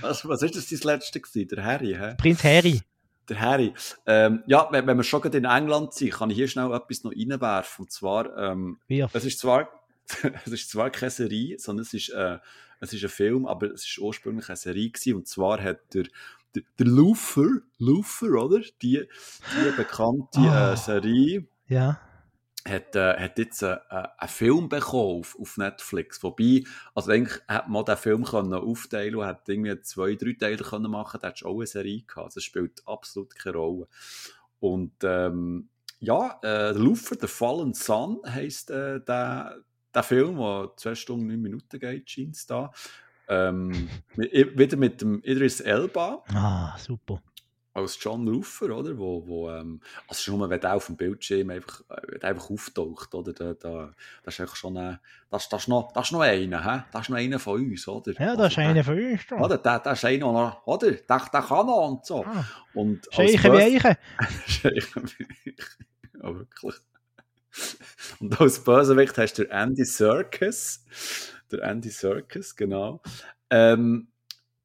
Was, was ist das dein letzte gewesen? Der Harry, hä? Prinz Harry. Der Harry. Ähm, ja, wenn, wenn wir schon in England sind, kann ich hier schnell etwas noch reinwerfen. Und zwar, ähm, es ist zwar, es ist zwar keine Serie, sondern es ist, äh, es ist ein Film, aber es ist ursprünglich eine Serie gewesen. Und zwar hat der der, Luther, Luther, oder? Die, die bekannte oh. äh, Serie. Ja. Hat, äh, hat jetzt äh, äh, einen Film bekommen auf, auf Netflix. Wobei, also eigentlich hätte man den Film können aufteilen und hätte irgendwie zwei, drei Teile können machen Da hättest du auch eine Serie gehabt. Also, es spielt absolut keine Rolle. Und ähm, ja, äh, Luther, The Fallen Sun heisst äh, der, der Film, der zwei Stunden, neun Minuten geht, scheint es da. Ähm, wieder mit dem Idris Elba. Ah, super. Als John Luther, oder? Wo, wo, ähm, also schon mal, wenn der auf dem Bildschirm einfach, äh, einfach auftaucht, oder? Da, da, das ist schon ein, das, das, ist noch, das ist noch einer, hä? Das ist noch einer von uns, oder? Ja, das also, ist einer von uns. Da. Oder? Der, der ist einer, noch, oder? Der, der kann noch und so. Ah. Und Scheiche wie Eiche. Scheiche wie Ja, wirklich. Und als Bösewicht hast du Andy Serkis der Andy Serkis, genau. Ähm,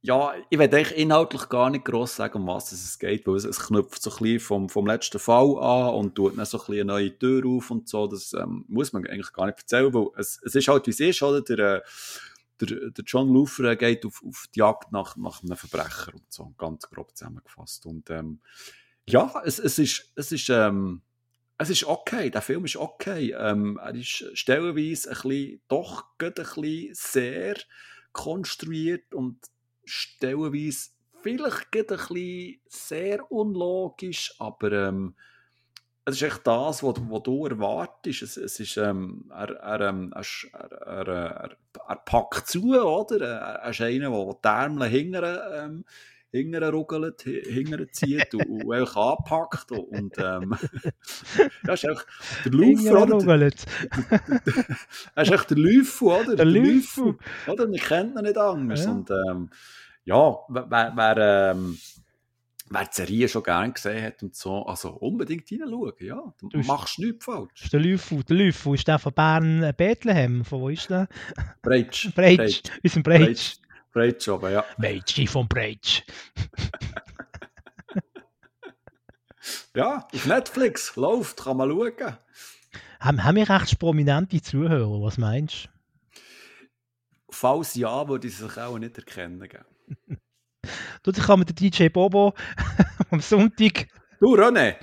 ja, ich werde eigentlich inhaltlich gar nicht gross sagen, um was es geht, weil es, es knüpft so ein bisschen vom, vom letzten Fall an und tut dann so ein bisschen eine neue Tür auf und so. Das ähm, muss man eigentlich gar nicht erzählen, weil es, es ist halt, wie es ist, oder? Der, äh, der, der John Luther geht auf, auf die Jagd nach, nach einem Verbrecher und so, ganz grob zusammengefasst. Und ähm, ja, es, es ist, es ist ähm, es ist okay, der Film ist okay. Ähm, er ist stellenweise ein bisschen, doch ein bisschen sehr konstruiert und stellenweise vielleicht ein bisschen sehr unlogisch, aber ähm, es ist echt das, was, was du erwartest. Es, es ist, ähm, er, er, ähm, er, er, packt zu, oder? Er, ist einer, der die Ärmel hinterher ähm, hinterher ruggelt, hinterher zieht und, und einfach anpackt. Und ähm, ja, ist einfach der Läufer, oder? er ist echt der Läufer, oder? Der, Läufer. Oder? Man kennt ihn nicht anders. Ja. Und ähm, ja, wer, wer, ähm, wer die Serie schon gerne gesehen hat und so, also unbedingt hineinschauen, ja. Du, machst nichts falsch. Der Läufer, der Läufer, ist der von Bern äh, Bethlehem? Von wo ist der? Breitsch. Breitsch. Breitsch. Breitsch. Breitsch aber, ja. Mädchen von Breitsch. ja, auf Netflix läuft, kann man schauen. Haben, haben wir recht prominente Zuhörer, was meinst du? Falls ja, würde ich sich auch nicht erkennen. ich kann mit dem DJ Bobo am Sonntag Du, René!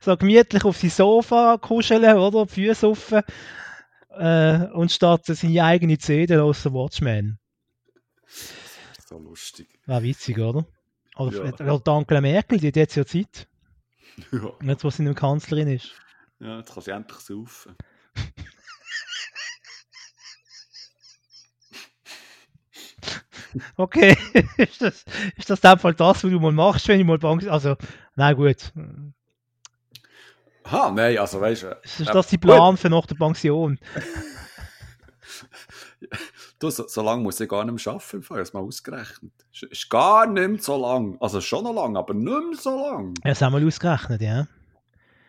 so gemütlich auf sein Sofa kuscheln, oder? Die Füße offen. Äh, und starten seine eigene CD aus Watchmen. So lustig. War witzig, oder? Oder ja. Weil Angela Merkel, die hat jetzt ja Zeit. Ja. Jetzt, wo sie nicht Kanzlerin ist. Ja, jetzt kann sie endlich saufen. okay, ist das, ist das dem Fall das, was du mal machst, wenn ich mal Bank. Also, nein, gut. Ha, nein, also weißt du. Ist das äh, die Plan gut. für nach der Pension? Du, so, so lange muss ich gar nicht mehr arbeiten, ich habe es mal ausgerechnet. Ist, ist gar nicht mehr so lang. Also schon noch lang, aber nicht mehr so lang. Ja, das haben wir ausgerechnet, ja.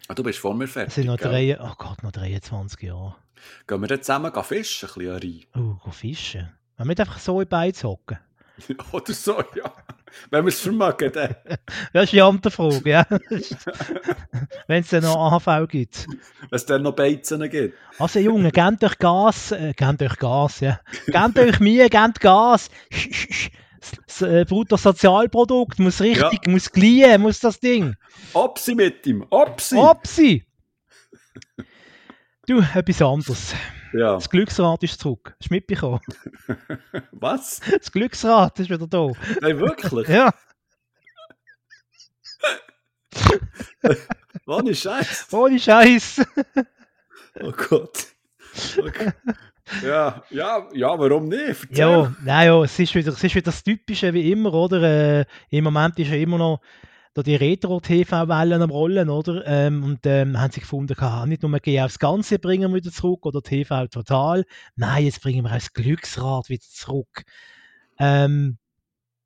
Ah, du bist vor mir Es fertig, sind noch drei, oh Gott, noch 23 Jahre. Gehen wir dann zusammen fischen, ein bisschen rein. Oh, go fischen. Wenn wir nicht einfach so in Beiz hocken. Oder so, ja. Wenn wir es vermögen, dann. Das ist die andere Frage, ja. Wenn es dann noch AHV gibt. Wenn es dann noch Beizen gibt. Also Junge, gebt euch Gas, äh, gebt euch Gas, ja. Gebt euch Mühe, gebt Gas. Das, äh, Bruttosozialprodukt muss richtig, muss gleich, muss das Ding. Ob sie mit ihm, ob sie. Opsi! Du, etwas anderes. Ja. Das Glücksrad ist zurück. Du mitbekommen? Was? Das Glücksrad ist wieder da. Nein, wirklich? Ja, Ohne Scheiß. ohne Scheiß. Oh Gott. Okay. Ja, ja, ja, warum nicht? Ja, nein, ja, es ist wieder, es ist wieder das Typische wie immer, oder? Äh, Im Moment ist ja immer noch da die Retro-TV-Wellen am Rollen, oder? Ähm, und ähm, haben sie gefunden, kann nicht nur Geh aufs Ganze bringen wir wieder zurück oder TV total. Nein, jetzt bringen wir auch das Glücksrad wieder zurück. Ähm,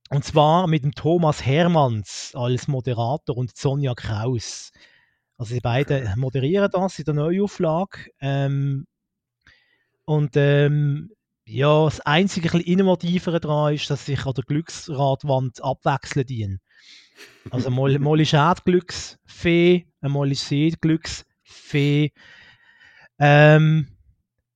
und zwar mit dem Thomas Hermanns als Moderator und Sonja Kraus. Also die beiden moderieren das in der Neuauflage. Ähm, und ähm, ja, das einzige ein bisschen Innovativere daran ist, dass sich an der Glücksradwand abwechseln dienen. Also mal, mal ist er die Glücksfee, einmal ist sie die Glücksfee. Ähm,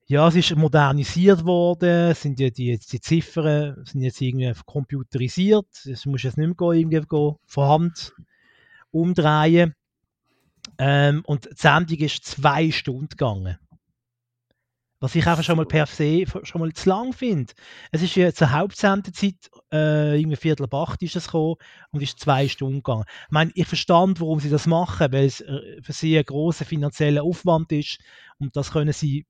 ja, es ist modernisiert worden, sind ja die, die Ziffern sind jetzt irgendwie computerisiert, es muss jetzt nicht mehr gehen, irgendwie von Hand umdrehen. Ähm, und die Sendung ist zwei Stunden gegangen. Was ich einfach schon mal per se schon mal zu lang finde. Es ist ja zur Hauptsendezeit, äh, irgendwie Viertel ab acht ist es gekommen und ist zwei Stunden gegangen. Ich meine, ich verstand, warum sie das machen, weil es äh, für sie ein großer finanzieller Aufwand ist und das können sie,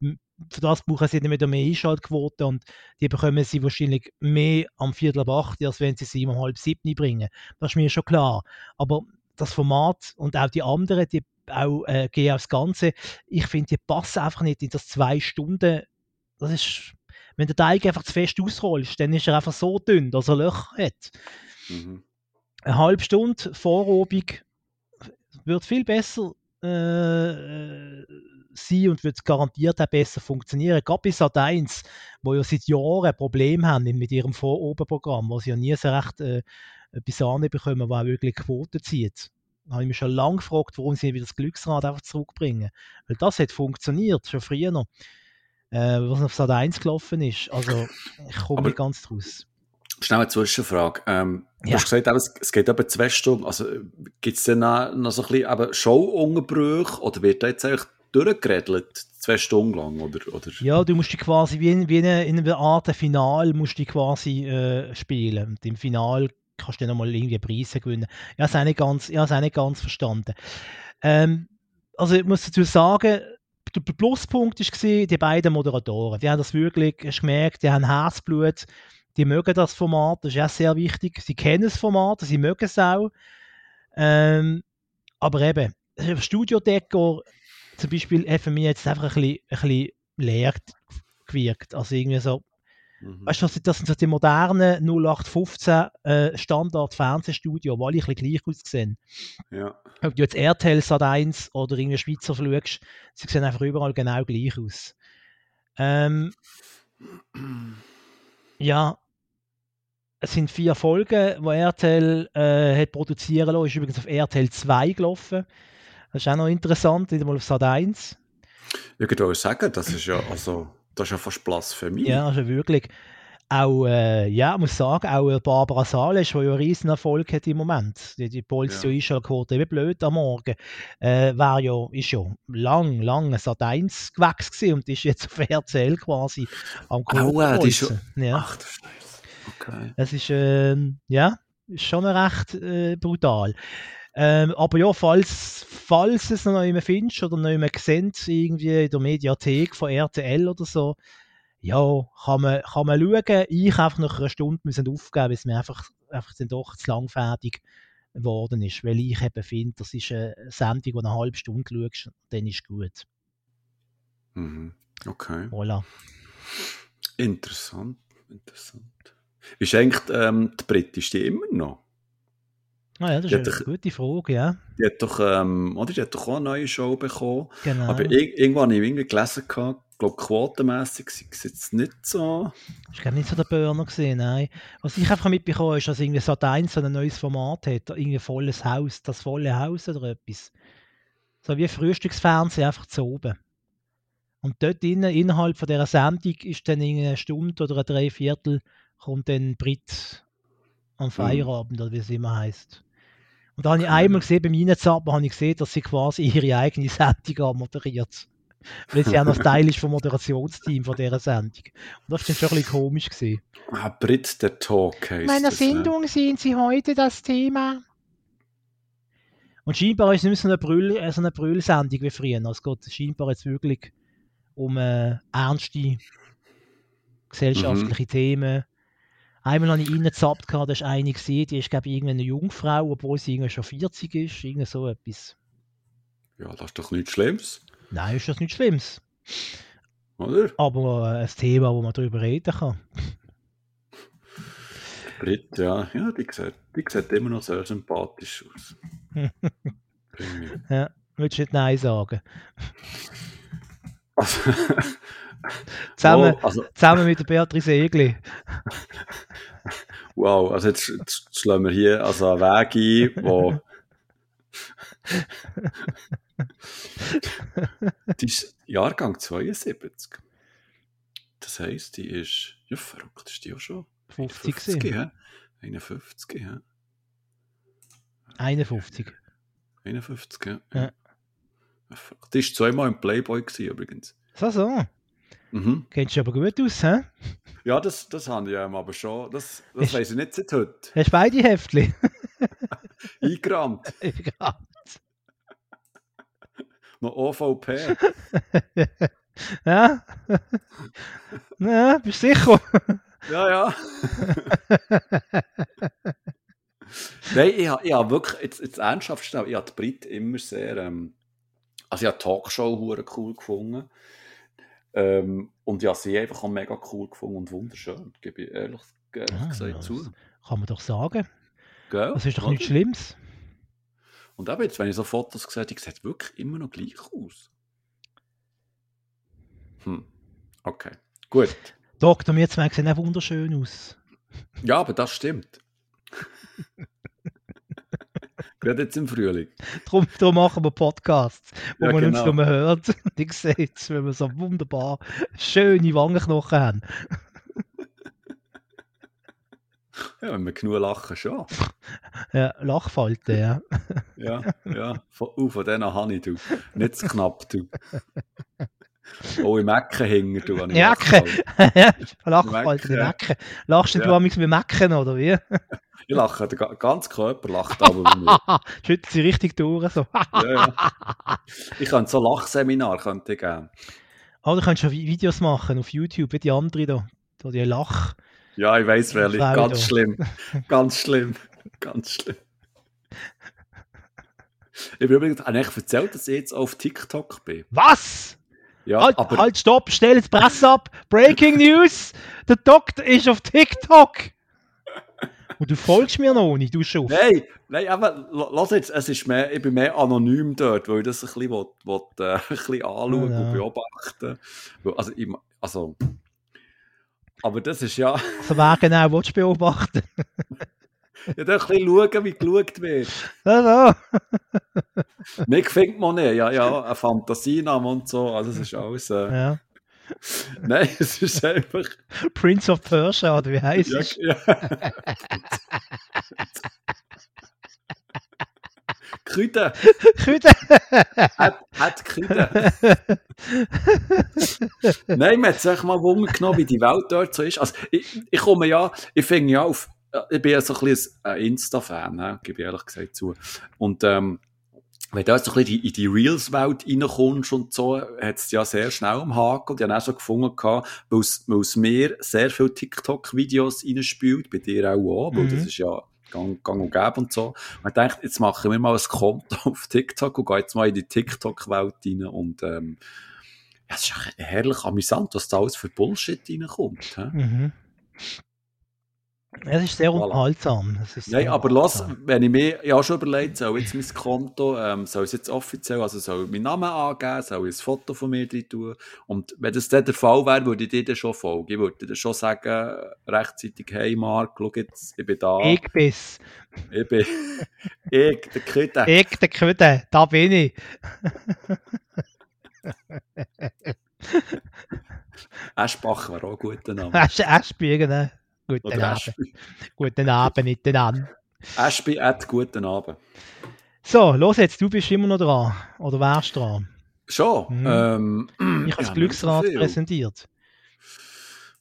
für das brauchen sie dann wieder mehr Einschaltquote und die bekommen sie wahrscheinlich mehr am Viertel ab acht, als wenn sie sie um halb sieben bringen. Das ist mir schon klar. Aber das Format und auch die anderen, die auch äh, gehen aufs Ganze. Ich finde, die passen einfach nicht in das zwei Stunden. Das ist, wenn der Teig einfach zu fest ausrollst, dann ist er einfach so dünn, dass er Löcher hat. Mhm. Eine halbe Stunde Vorobig wird viel besser äh, sein und wird garantiert auch besser funktionieren. Gerade bei Sat 1, wo ja seit Jahren ein Problem haben mit ihrem Vorobenprogramm, wo sie ja nie so recht äh, etwas anbekommen, was auch wirklich Quote zieht. Da habe ich mich schon lange gefragt, warum sie wieder das Glücksrad einfach zurückbringen. Weil das hat funktioniert, schon früher noch. Äh, was auf Sat 1 gelaufen ist. Also, ich komme Aber- nicht ganz draus. Schnell eine Zwischenfrage. Ähm, Du Ja. hast gesagt, es, geht etwa zwei Stunden. Also, gibt es dann noch, noch so ein bisschen Show-Unterbrüche oder wird da jetzt eigentlich durchgeredelt, zwei Stunden lang? Oder, oder? Ja, du musst die quasi wie in, wie in, einer- in einer Art Final musst du quasi äh, spielen. Und im Final kannst du dann nochmal irgendwie Preise gewinnen. Ich habe es auch nicht ganz, habe es ganz verstanden. Ähm, also ich muss dazu sagen, der Pluspunkt war die beiden Moderatoren. Die haben das wirklich hast gemerkt, die haben Herzblut, die mögen das Format, das ist auch sehr wichtig. Sie kennen das Format, sie mögen es auch. Ähm, aber eben, Studiodekor zum Beispiel hat für mich jetzt einfach ein bisschen, ein bisschen leer gewirkt. Also irgendwie so, Mhm. weißt du, das sind- so die modernen 0815 äh, die alle ein bisschen gleich aussehen. Ja. Ob du jetzt RTL Sat 1 oder irgendwie Schweizer schaust, sie sehen einfach überall genau gleich aus. Ähm, ja, es sind vier Folgen, die RTL äh, hat produzieren lassen. Ist übrigens auf RTL 2 gelaufen. Das ist auch noch interessant, nicht einmal auf Sat 1. Ich würde sagen, das ist ja, also, das ist ja fast Blasphemie. Ja, also wirklich. Auch, äh, ja, muss sagen, auch äh, Barbara Salisch, die ja einen riesen Erfolg hat im Moment. Die, die polst ja Ja. Einschaltquote wie blöd am Morgen. Äh, war ja, ist ja lang, lang ein Sat 1 gewachsen gewesen und ist jetzt auf RTL quasi am Aua, die ist. Ja. Ach du Scheiße. Okay. Es ist, ähm, ja, ist schon recht äh, brutal. Ähm, aber ja, falls, falls es noch nicht mehr findest oder nicht mehr seht, irgendwie in der Mediathek von RTL oder so, ja, kann man, kann man schauen. Ich einfach nach einer Stunde müssen aufgeben, weil es mir einfach, einfach dann doch zu lang fertig geworden ist. Weil ich eben finde, das ist eine Sendung, die eine halbe Stunde schaust, dann ist gut. Mhm. Okay. Voilà. Interessant. interessant. Ist eigentlich ähm, die britische immer noch? Ah ja, das Die ist eine doch- gute Frage, ja. Die hat doch, ähm, oder? Die hat doch auch eine neue Show bekommen. Genau. Aber ir irgendwo habe ich irgendwie gelesen, gehabt, ich glaube, quotenmässig sei es jetzt nicht so. Ich habe nicht so den Burner gesehen, nein. Was ich einfach mitbekommen habe, ist, dass irgendwie Sat 1 so ein neues Format hat, irgendwie volles Haus, das volle Haus oder etwas. So wie Frühstücksfernsehen, einfach zu oben. Und dort innen, innerhalb von dieser Sendung ist dann in eine Stunde oder ein Dreiviertel kommt dann Brit am Feierabend, oder wie es immer heißt. Und da habe ich einmal gesehen, beim Reinzappen habe ich gesehen, dass sie quasi ihre eigene Sendung moderiert. Weil sie auch noch Teil ist vom Moderationsteam von dieser Sendung. Und das war dann schon ein bisschen komisch. Gewesen. Ah, Brit der Talk heisst meiner das, ne? Sendung sind Sie heute das Thema. Und scheinbar ist es nicht mehr so eine, Brüll, äh, so eine Brüllsendung wie früher. Also Es geht scheinbar jetzt wirklich um äh, ernste gesellschaftliche Themen. Einmal habe ich reingezappt, da ist eine gesehen, die ist, glaube ich, irgendeine Jungfrau, obwohl sie irgendwie schon 40 ist. Irgend so etwas. Ja, das ist doch nichts Schlimmes, Nein, ist das nichts Schlimmes. oder? Aber äh, ein Thema, wo man darüber reden kann. Brit, ja, ja die, sieht, die sieht immer noch sehr sympathisch aus. Ja, willst du nicht Nein sagen? also, Zusammen, oh, also, zusammen mit der Beatrice Egli. wow, also jetzt, jetzt schlagen wir hier also einen Weg ein, wo die ist Jahrgang 72. Das heisst, die ist, ja verrückt, ist die auch schon 50 50, gewesen. ja? 51, ja? 51. 51, ja. Ja. Die war zweimal im Playboy gewesen, übrigens. So, so. Mhm. Kennst du aber gut aus, hä? Ja, das, das habe ich aber schon. Das, das weiss ich nicht seit heute. Hast du beide Heftchen? Eingerammt. ja. Noch OVP. ja? ja, bist du sicher? Ja, ja. Nein, ich habe ich hab wirklich, jetzt, jetzt ernsthaft schnell, ich habe die Brit immer sehr, ähm, also ich habe die Talkshow hure cool gefunden. Ähm, und habe sie einfach auch mega cool gefunden und wunderschön, gebe ich ehrlich, ehrlich Ah, gesagt ja, zu. Kann man doch sagen. Gell? Das ist doch nichts Schlimmes. Und eben jetzt, wenn ich so Fotos sehe, die sieht wirklich immer noch gleich aus. Hm. Okay. Gut. Dr. Mirzweig sehen auch wunderschön aus. Ja, aber das stimmt. Gerade jetzt im Frühling. Darum, darum machen wir Podcasts, wo Ja, man genau. nicht nur hört. Die sieht wenn wir so wunderbar schöne Wangenknochen haben. Ja, wenn wir genug lachen, schon. Ja, Lachfalten, ja. Ja, ja. Von, uh, von denen habe ich, du. Nicht zu knapp, du. Oh, im Ecken hängen, du. Ja, Lachfall. Lachfalten im Mecken. Ecken. Lachst du Ja. amigs mit Mecken, oder wie? Ich lache, der ga- ganze Körper lacht aber bei mir. Schüttelt sie richtig durch. So. Ja, ja. Ich könnte so Lachseminar könnte ich geben. Aber du könntest schon Vi- Videos machen auf YouTube, wie die anderen da. Da die Lach. Ja, ich weiß. Frau Ganz schlimm. Ganz schlimm. Ganz schlimm. Ich habe übrigens eigentlich erzählt, dass ich jetzt auf TikTok bin. Was? Ja, halt, aber halt, stopp, stell jetzt Presse ab. Breaking News. Der Doktor ist auf TikTok. Und du folgst mir noch nicht, du schon. Nein, nein, aber lass jetzt, es ist mehr, ich bin mehr anonym dort, weil ich das ein bisschen, will, will, äh, ein bisschen anschauen Ja. und beobachten. Also, ich, also, aber das ist ja, Also wer genau willst du beobachten? ja da ein bisschen schauen, wie geschaut wird. Also. Mich findet man nicht, ja, ja, ein Fantasiename und so, also es ist alles, äh, Ja. nein, es ist einfach, Prince of Persia, oder wie heißt ja, es? ja. Krüte, Küde. hat, hat Krüte. Nein, man hat sich mal Wunder genommen, wie die Welt dort so ist. Also, ich, ich komme ja, ich finde ja auf, ich bin ja so ein bisschen ein Insta-Fan, ne, gebe ich ehrlich gesagt zu. Und, ähm, wenn du da so ein bisschen in die Reels-Welt reinkommst und so, hat es ja sehr schnell am Haken. Und ich habe auch schon gefunden, weil es, mir sehr viele TikTok-Videos reinspielt, bei dir auch, auch weil Mhm. das ist ja gang, gang und gäbe und so. Ich dachte, jetzt machen wir mal ein Konto auf TikTok und gehen jetzt mal in die TikTok-Welt rein und, ähm, ja, es ist herrlich amüsant, was da alles für Bullshit reinkommt. hä? Mhm. Es ist sehr Voilà. unterhaltsam. Ist Nein, aber los, wenn ich mir ja schon überlegt, soll jetzt mein Konto, ähm, soll es jetzt offiziell, also soll ich meinen Namen angeben, soll ich ein Foto von mir drin tun. Und wenn das dann der Fall wäre, würde ich dir dann schon folgen. Ich würde dir dann schon sagen, rechtzeitig, hey Marc, schau jetzt, ich bin da. Ich bin's. Ich bin, ich, der Kütte. Ich, der Köder, da bin ich. Eschbach wäre auch ein guter Name. Asch, Aschbügen, ne? Guten Oder Abend. Guten Abend miteinander. Eschby at guten Abend. So, los jetzt, du bist immer noch dran. Oder wärst dran? Schon. Mhm. Ähm, Ich habe ja, das so Glücksrad viel. präsentiert.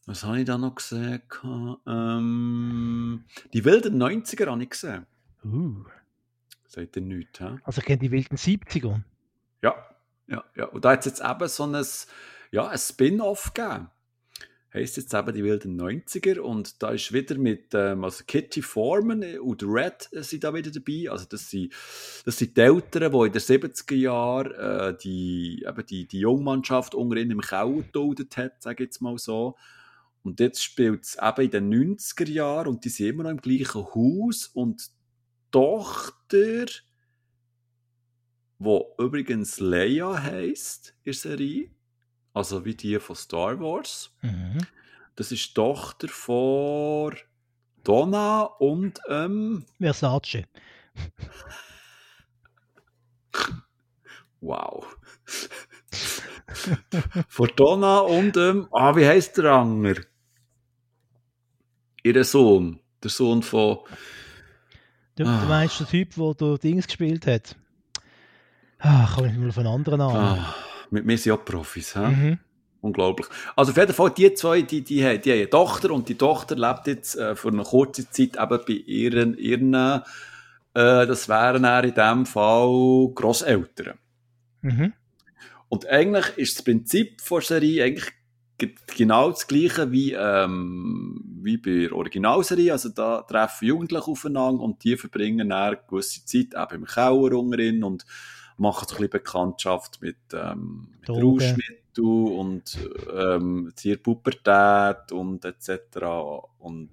Was habe ich da noch gesehen? Ähm, die wilden 90er habe ich gesehen. Uh, Seht ihr nichts, hä? also ich kenne die wilden 70er. Ja, ja, ja. Und da hat es jetzt eben so ein, ja, ein Spin-off gegeben. Heisst jetzt eben die wilden 90er und da ist wieder mit, ähm, also Kitty Foreman und Red sind da wieder dabei. Also das sind, das sind die Eltern, die in den 70er Jahren äh, die, eben die, die Jungmannschaft unter ihnen im Keller geduldet hat, sage ich jetzt mal so. Und jetzt spielt es eben in den 90er Jahren und die sind immer noch im gleichen Haus und die Tochter wo übrigens Leia heisst in Serie, also wie die von Star Wars. Mhm. Das ist die Tochter von Donna und ähm, Versace. wow. von Donna und ähm, ah, wie heißt der Anger? Ihr Sohn, der Sohn von Du, Ah. meinst der Typ, der Dings gespielt hat? Ah, komme ich mal von anderen an. ah, mit mir sind auch Profis? Mhm. Unglaublich. Also auf jeden Fall, die zwei, die, die, haben, die haben eine Tochter und die Tochter lebt jetzt äh, für eine kurze Zeit eben bei ihren, ihren äh, das wären dann in dem Fall Grosseltern. Mhm. Und eigentlich ist das Prinzip der Serie eigentlich ge- genau das gleiche wie, ähm, wie bei der Originalserie. Also da treffen Jugendliche aufeinander und die verbringen dann eine gewisse Zeit eben im Keller und machen so ein bisschen Bekanntschaft mit, ähm, mit. Rauschmitteln und ähm, Pubertät und etc. Und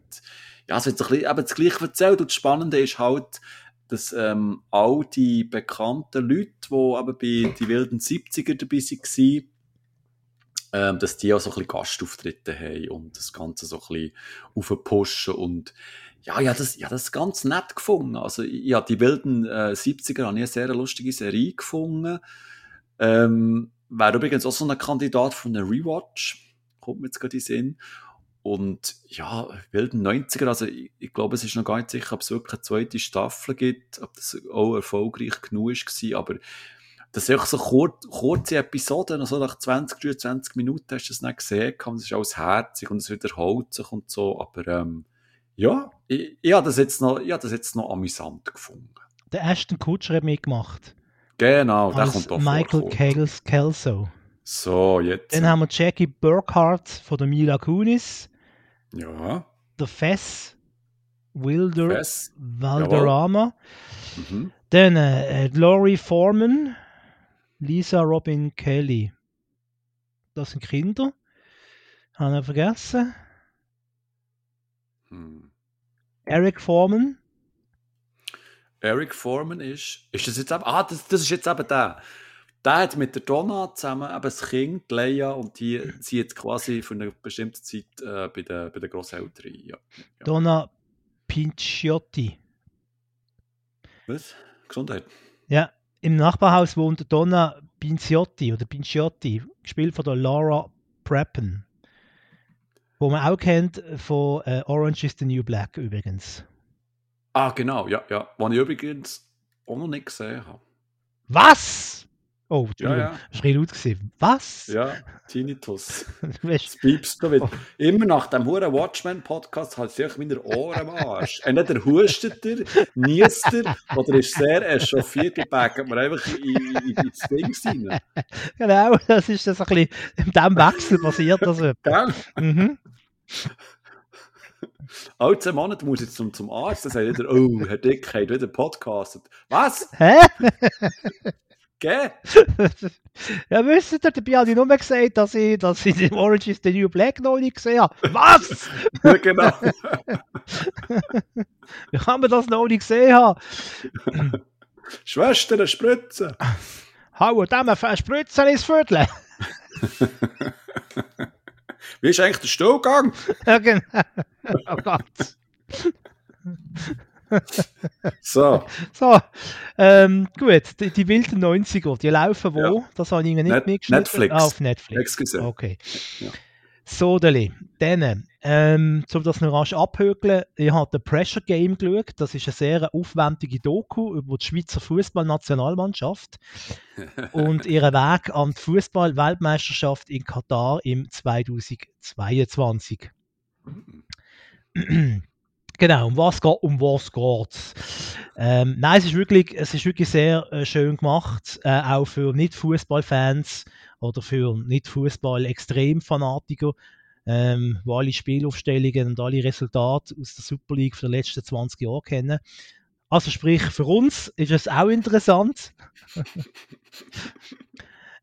ja, es wird so ein bisschen eben das Gleiche erzählt und das Spannende ist halt, dass ähm, all die bekannten Leute, die eben bei die wilden 70er dabei waren, ähm, dass die auch so ein bisschen Gastauftritte haben und das Ganze so ein bisschen aufpushen und ja, ja, das, ja, das ganz nett gefunden. Also, ja, die wilden äh, 70er habe ich eine sehr lustige Serie gefunden. Ähm, wäre übrigens auch so ein Kandidat von einem Rewatch. Kommt mir jetzt gerade in den Sinn. Und ja, wilden 90er, also ich, ich glaube, es ist noch gar nicht sicher, ob es wirklich eine zweite Staffel gibt, ob das auch erfolgreich genug war, aber das sind so kur kurze Episoden, also nach 20, 23 Minuten hast du es nicht gesehen, und es ist alles herzig und es wiederholt sich und so, aber ähm, ja, ich, ich habe das, jetzt noch- ich habe das jetzt noch amüsant gefunden. Der Ashton Kutcher hat mitgemacht. Genau, der kommt auch Michael. Kels Kelso. So, jetzt. Dann haben wir Jackie Burkhardt von der Mila Kunis. ja, Der Fess Wilder Fest. Valderrama. Mhm. Dann äh, Laurie Foreman, Lisa Robin Kelly. Das sind Kinder. Haben wir vergessen. Hm. Eric Foreman. Eric Foreman ist. Ist das jetzt eben. Ah, das, das ist jetzt eben der. Der hat mit der Donna zusammen eben das Kind, Leia, und die sind jetzt quasi für eine bestimmte Zeit äh, bei den, bei den Grosseltern. Ja. Ja. Donna Pinciotti. Was? Gesundheit. Ja, im Nachbarhaus wohnt Donna Pinciotti oder Pinciotti, gespielt von der Laura Preppen. Wo man auch kennt von äh, Orange is the New Black übrigens. Ah, genau, ja, ja. Was ich übrigens auch noch nicht gesehen habe. Was? Oh, Ja, Entschuldigung, ja. das ein laut gewesen. Was? Ja, Tinnitus. Jetzt piepst du wieder. Oh. Immer nach dem Huren Watchmen-Podcast hat sich meine Ohren am Arsch. Entweder hustet er, niest er oder ist sehr echauffiert und backt mir einfach in, in, in das Ding rein. Genau, das ist das ein bisschen, in diesem Wechsel passiert das. Gell? Mhm. Alle zwei Monate muss ich zum, zum Arzt. Dann sagt er, oh, Herr Dick hat wieder podcastet. Was? Hä? Gell? ja, wisst ihr, dabei habe ich nur gesagt, dass ich, dass ich den Orange is the New Black noch nicht gesehen habe. Was? Ja, genau. Wie kann man das noch nicht gesehen haben? Schwester, eine Spritze. Hauen dem ein Spritzen ins Viertel. Wie ist eigentlich der Stuhlgang? ja, genau. Oh Gott. So, So, ähm, gut, die, die wilden 90er, die laufen wo? Ja. Das habe ich Ihnen nicht Net- mitgeschnitten. Netflix. Ah, auf Netflix. Excuse. Okay. Ja. So. Dann, ähm, um das noch rasch abhökeln, ich habe The Pressure Game geschaut. Das ist eine sehr aufwendige Doku über die Schweizer Fußballnationalmannschaft und ihren Weg an die Fußball-Weltmeisterschaft in Katar im 2022. Genau, um was geht um was geht's? Ähm, nein, es ist wirklich, es ist wirklich sehr äh, schön gemacht, äh, auch für Nicht-Fußballfans oder für Nicht-Fußball-Extremfanatiker, ähm, wo alle Spielaufstellungen und alle Resultate aus der Super League die letzten 20 Jahre kennen. Also sprich, für uns ist es auch interessant.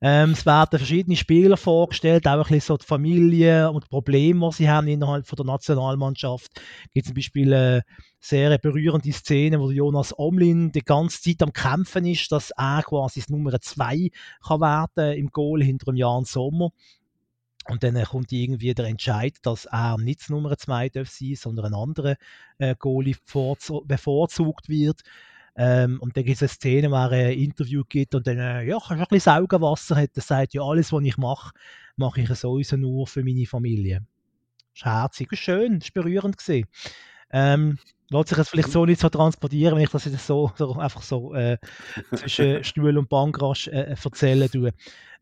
Ähm, es werden verschiedene Spieler vorgestellt, auch ein bisschen so die Familie und die Probleme, die sie haben innerhalb von der Nationalmannschaft. Es gibt zum Beispiel eine sehr berührende Szene, wo Jonas Omlin die ganze Zeit am Kämpfen ist, dass er quasi das Nummer 2 kann im Goal hinter dem Jan Sommer. Und dann äh, kommt irgendwie der Entscheid, dass er nicht das Nummer 2 darf sein, sondern ein anderer äh, Goalie bevorzu- bevorzugt wird. Ähm, und dann gibt es eine Szene, wo er ein Interview gibt und dann, äh, ja, kannst du ein bisschen Saugenwasser hat. Er sagt, ja, alles, was ich mache, mache ich sowieso nur für meine Familie. Das ist herzig, das ist schön, das ist berührend gewesen. Ähm, lässt sich jetzt vielleicht so nicht so transportieren, wenn ich das jetzt so, so einfach so äh, zwischen Stuhl und Bankrasch äh, erzählen tue.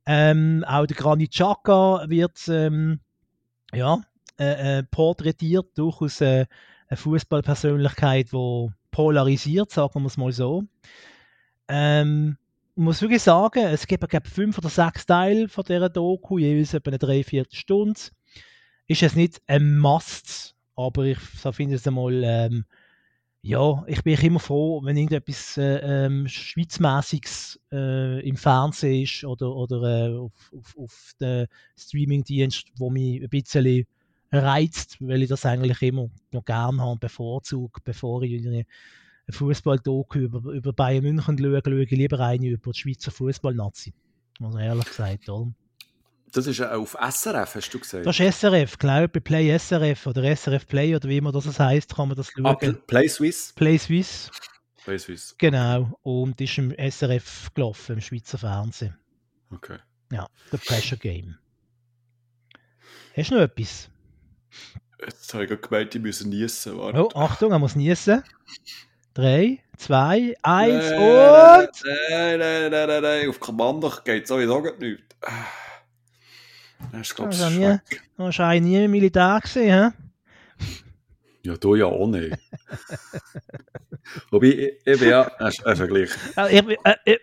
Ähm, auch der Granit Xhaka wird ähm, ja, äh, äh, porträtiert, durchaus äh, eine Fußballpersönlichkeit, die polarisiert, sagen wir es mal so. Ähm, ich muss wirklich sagen, es gibt glaube fünf oder sechs Teile von dieser Doku, jeweils etwa eine Dreiviertelstunde. Ist es nicht ein Must, aber ich so finde es einmal, ähm, ja, ich bin immer froh, wenn irgendetwas äh, ähm, Schweizmäßiges äh, im Fernsehen ist oder, oder äh, auf, auf, auf den Streamingdienst, wo mich ein bisschen reizt, weil ich das eigentlich immer noch gerne habe, bevorzugt, bevor ich eine Fußball-Doku über, über Bayern München schaue, schaue ich lieber eine über die Schweizer Fußball-Nazi. Also ehrlich gesagt, oder? das ist ja auf SRF, hast du gesagt? Das ist SRF, glaube ich, bei Play SRF oder SRF Play oder wie immer das heißt, kann man das schauen. ah, Pl- Play Swiss? Play Swiss, Play Swiss. genau. Und ist im SRF gelaufen, im Schweizer Fernsehen. Okay. Ja, The Pressure Game. Hast du noch etwas? Jetzt habe ich gerade gemeint, ich müsse niesen. Warte. Oh, Achtung, er muss niesen. Drei, zwei, eins Nein, und. Nein, nein, nein, nein, nein. Auf Kommando geht sowieso gar nicht. Das ist, glaube ich, Also, nie, eigentlich nie im Militär gesehen, hä? Ja, du ja auch nicht. Wobei, ich, ich bin ja Vergleich. Äh, Ich, äh, äh,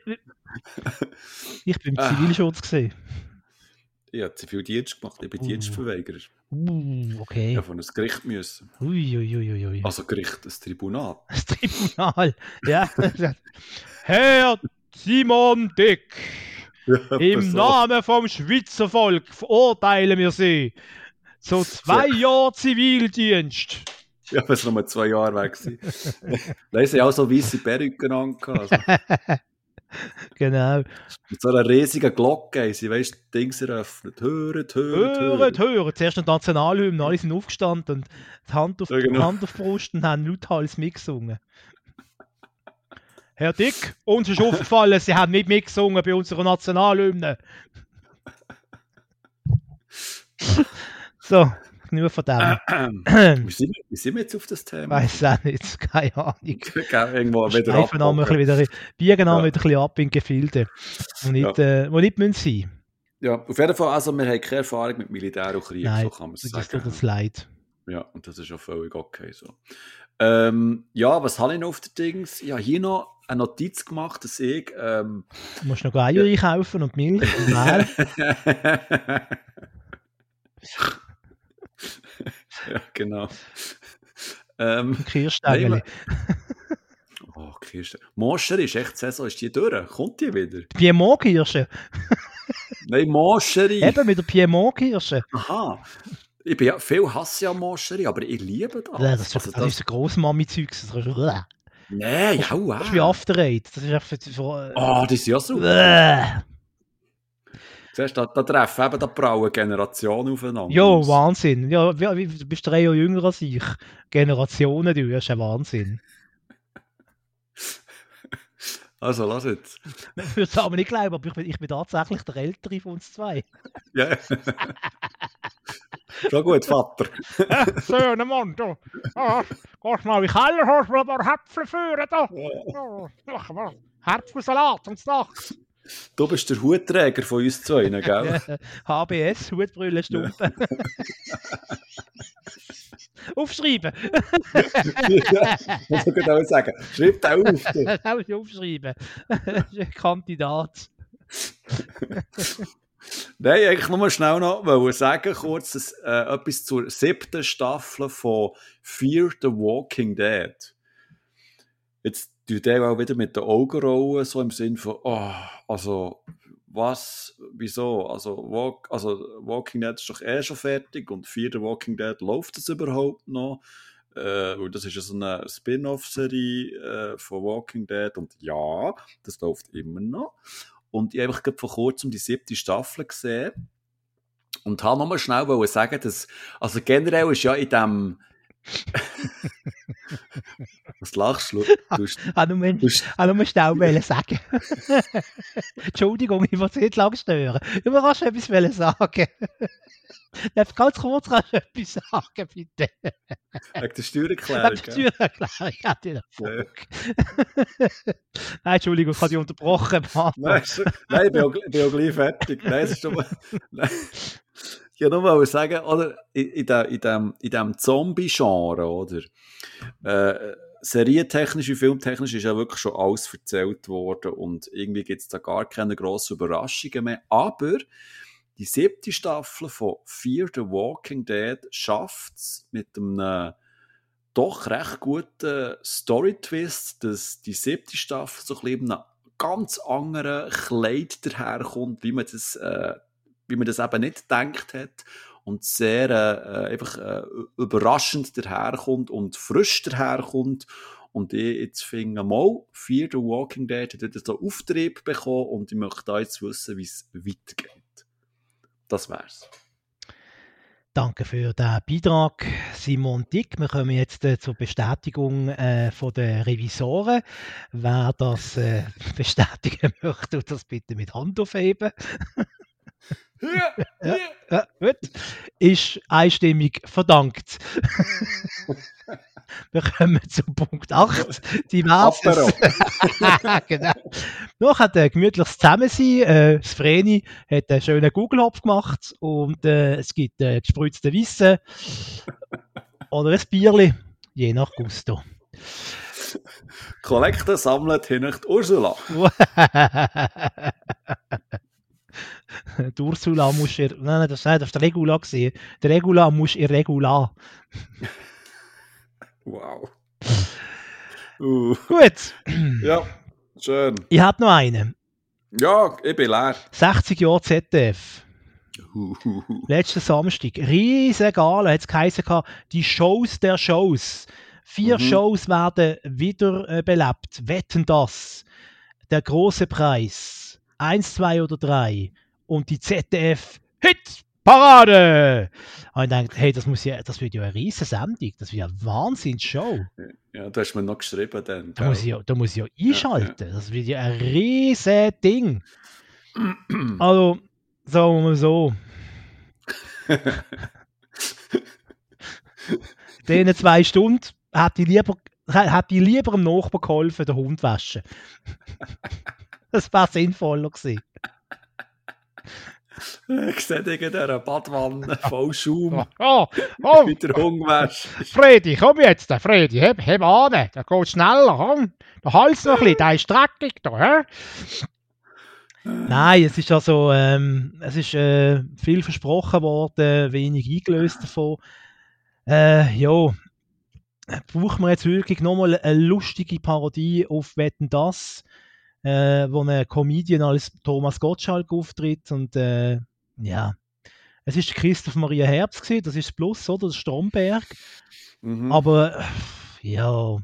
ich bin im. Zivilschutz gesehen. Ich habe Zivildienst gemacht, ich bin Uh. Dienstverweigerer. Uh, Ich okay. habe von einem Gericht müssen. Ui, ui, ui, ui. Also Gericht, ein Tribunal. Das Tribunal. Ja. Herr Simon Dick, im So. Namen vom Schweizer Volk verurteilen wir Sie zu zwei Jahren Zivildienst. Ja, wenn es noch mal zwei Jahre weg waren. Nein, sie haben auch so weisse Perücken angehabt. Also, Genau. mit so einer riesigen Glocke haben sie, weißt du, Dings eröffnet. Höret, höret, Hören, höret. hören. Zuerst die Nationalhymne, alle sind aufgestanden und die Hand auf, Ja, genau. die Hand auf die Brust und haben lauthals mitgesungen. Herr Dick, uns ist aufgefallen, Sie haben nicht mitgesungen bei unserer Nationalhymne. so, nur von dem. Wie sind, wir, wie sind wir jetzt auf das Thema? Weiß auch nicht, keine Ahnung. Irgendwo wieder Schleifen wir abbogen. wieder, biegen Ja. wieder ein bisschen ab in Gefilde, die nicht, äh, wo nicht müssen sein Ja, auf jeden Fall, also wir haben keine Erfahrung mit Militär und Krieg, Nein, so kann man es Das sagen. uns leid. Ja, und das ist auch völlig okay so. Ähm, ja, was habe ich noch auf den Dings? Ich habe hier noch eine Notiz gemacht, dass ich... Ähm, Du musst noch Eier einkaufen und Milch und Mehl. ja, genau. Ähm, und Kirschstängel. Nein, Oh, Kirsten. Moscher ist echt Saison, ist die durch? Kommt die wieder? Piemont-Kirsche. Nein, Moscheri. Eben mit der Piemont-Kirsche. Aha. Ich bin ja viel hasse ja Moscheri, aber ich liebe das. Ja, das, ist- Also das ist ein Grossmami-Zeug. Das das Nein, ja, wow. ist wie After Eight. Das ist einfach für... für Oh, das ist ja super. Siehst da, da treffen eben da brauen Generationen aufeinander. Jo, Das- Wahnsinn. Ja, du bist drei Jahre jünger als ich. Generationen, du, ist ein Wahnsinn. Also, lass jetzt. Ich würde es aber nicht glauben, aber ich bin, ich bin tatsächlich der Ältere von uns zwei. Ja. Schon gut, Vater. Söhne, Mann, du. Ah, gehst mal in den Keller, hast mir ein paar Häpfel führen, da. Oh, mach mal Herpfelsalat und Nacht. Du bist der Hutträger von uns zwei, gell? HBS, Hutbrille, Stumpen. Aufschreiben. Muss ich genau sagen. Schreib da auf. Das ich aufschreiben. Kandidat. Nein, eigentlich nur schnell noch wollen sagen, kurz dass, äh, etwas zur siebten Staffel von Fear the Walking Dead. Jetzt tut der auch wieder mit den Augen rollen, so im Sinn von, oh, also, was, wieso? Also, Walk, also, Walking Dead ist doch eh schon fertig und Fear the Walking Dead läuft es überhaupt noch? Äh, weil das ist ja so eine Spin-off-Serie äh, von Walking Dead und ja, das läuft immer noch. Und ich habe vor kurzem die siebte Staffel gesehen und habe nochmal schnell sagen, dass, also generell ist ja in dem, was lachst du? du, hast- Ah, du hast- ah, nur schnell wollen sagen. Entschuldigung, ich wollte nicht lang stören. Du kannst etwas wollen sagen. Darf ganz kurz kannst du etwas sagen, bitte? wegen der Steuererklärung. Die gell? Steuererklärung in Erfolg. Nein, Entschuldigung, ich habe dich unterbrochen. Mann. Nein, nein, ich bin auch, ich bin auch gleich fertig. Nein, es ist schon mal, nein. Ich wollte nur mal sagen, oder, in, in, in dem, in dem Zombie-Genre, oder, äh, serientechnisch und filmtechnisch ist ja wirklich schon alles erzählt worden und irgendwie gibt es da gar keine grossen Überraschungen mehr. Aber die siebte Staffel von Fear the Walking Dead schafft es mit einem doch recht guten Story-Twist, dass die siebte Staffel so ein bisschen in einem ganz anderen Kleid daherkommt, wie man das, äh, wie man das eben nicht gedacht hat und sehr äh, einfach äh, überraschend daherkommt und frisch daherkommt und ich jetzt finde mal, Fear the Walking Dead hat jetzt so Auftrieb bekommen und ich möchte jetzt wissen, wie es weitergeht. Das wär's. Danke für den Beitrag, Simon Dick. Wir kommen jetzt äh, zur Bestätigung äh, von den Revisoren. Wer das äh, bestätigen möchte, tut das bitte mit Hand aufheben. Ja. Ja, gut. Ist einstimmig verdankt. Wir kommen zu Punkt 8. Diverses. genau. Noch hat ein gemütliches Zusammensein. Äh, das Vreni hat einen schönen Google-Hopf gemacht und äh, es gibt äh, gespritzte Wissen oder ein Bierli, je nach Gusto. Kollekte sammelt hinter die Ursula. Die Ursula muss ihr. Nein, nein, das, nein, das war der Regula. Gewesen. Der Regula muss ihr Regula. Wow. Uh, Gut, ja, schön. ich habe noch einen. Ja, ich bin leer. 60 Jahre ZDF. Letzten Samstag. Riesen Gala hat es geheißen, die Shows der Shows. Vier Mhm. Shows werden wieder äh, belebt. Wetten das. Der große Preis. Eins, zwei oder drei. Und die ZDF Hitparade. Und ich dachte, hey, das, muss ja, das wird ja eine riesen Sendung. Das wird ja eine Wahnsinnsshow. Ja, du hast mir noch geschrieben dann. Da muss ich ja, da muss ich ja einschalten. Das wird ja ein riesen Ding. Also, sagen wir mal so. Diesen zwei Stunden hätte ich lieber, hätte ich lieber dem Nachbarn geholfen, den Hund waschen. Das wäre sinnvoller gewesen. Ich sehe dich in dieser Badwanne voll Schaum, Oh, oh, wie der Hund wäscht. Fredi, komm jetzt, Fredi, heb, heb an, der geht schneller, komm. Der Hals noch ein bisschen, der ist dreckig da, hä? Nein, es ist also, ähm, es ist äh, viel versprochen worden, wenig eingelöst davon. Äh, ja, brauchen wir jetzt wirklich nochmal eine lustige Parodie auf Wetten das, äh, wo ein Comedian als Thomas Gottschalk auftritt und äh, ja, es ist Christoph Maria Herbst gewesen, das ist das Plus, oder? Das Stromberg. Mhm. Aber ja.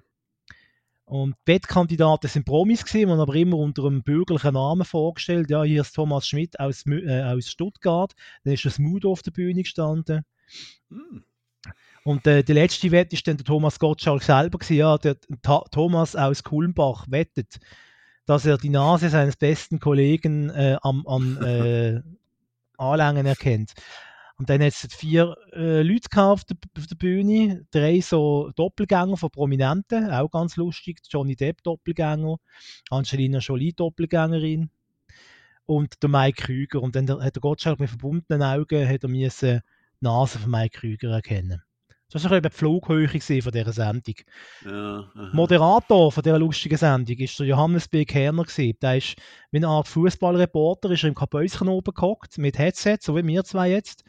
Und Wettkandidaten sind Promis gewesen, man aber immer unter einem bürgerlichen Namen vorgestellt. Ja, hier ist Thomas Schmidt aus, äh, aus Stuttgart. Dann ist das Mudo auf der Bühne gestanden. Mhm. Und äh, die letzte Wette ist dann der Thomas Gottschalk selber gewesen. Ja, der Ta Thomas aus Kulmbach wettet, dass er die Nase seines besten Kollegen äh, am, am äh, Anlängen erkennt. Und dann hat es vier äh, Leute auf der, auf der, Bühne, drei so Doppelgänger von Prominenten, auch ganz lustig. Johnny Depp Doppelgänger, Angelina Jolie Doppelgängerin und der Mike Krüger. Und dann hat der Gottschalk mit verbundenen Augen hat er die Nase von Mike Krüger erkennen. Das war ein die Flughöhe von dieser Sendung. Ja, Moderator von dieser lustigen Sendung war der Johannes B. Kerner. Der ist wie eine Art Fußballreporter, ist im Kabäuschen oben gehockt, mit Headset, so wie wir zwei jetzt.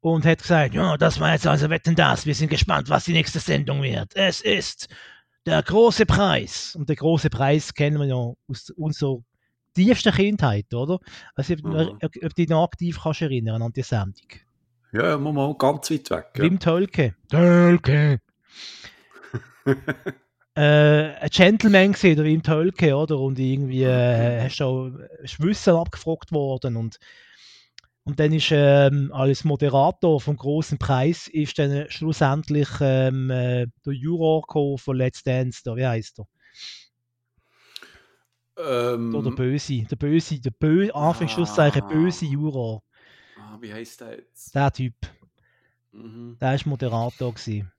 Und hat gesagt, ja, das war jetzt also Wetten das, wir sind gespannt, was die nächste Sendung wird. Es ist der große Preis. Und der große Preis kennen wir ja aus unserer tiefsten Kindheit, oder? Also, ob, mhm. ob, dich noch aktiv kannst erinnern an die Sendung. Ja, mal, mal ganz weit weg. Ja. Wim Tölke. Tölke. äh, ein Gentleman gesehen, der Wim Tölke, oder? Und irgendwie äh, hast du auch Wissen abgefragt worden und und dann ist ähm, als Moderator vom großen Preis ist dann schlussendlich ähm, äh, der Juror von Let's Dance, da, wie heißt er? Ähm, der Böse, der Böse, der Böse, Anführungszeichen ah. böse Juror. Ah, wie heißt der jetzt? Der Typ. Mhm. Der war Moderator. Gewesen.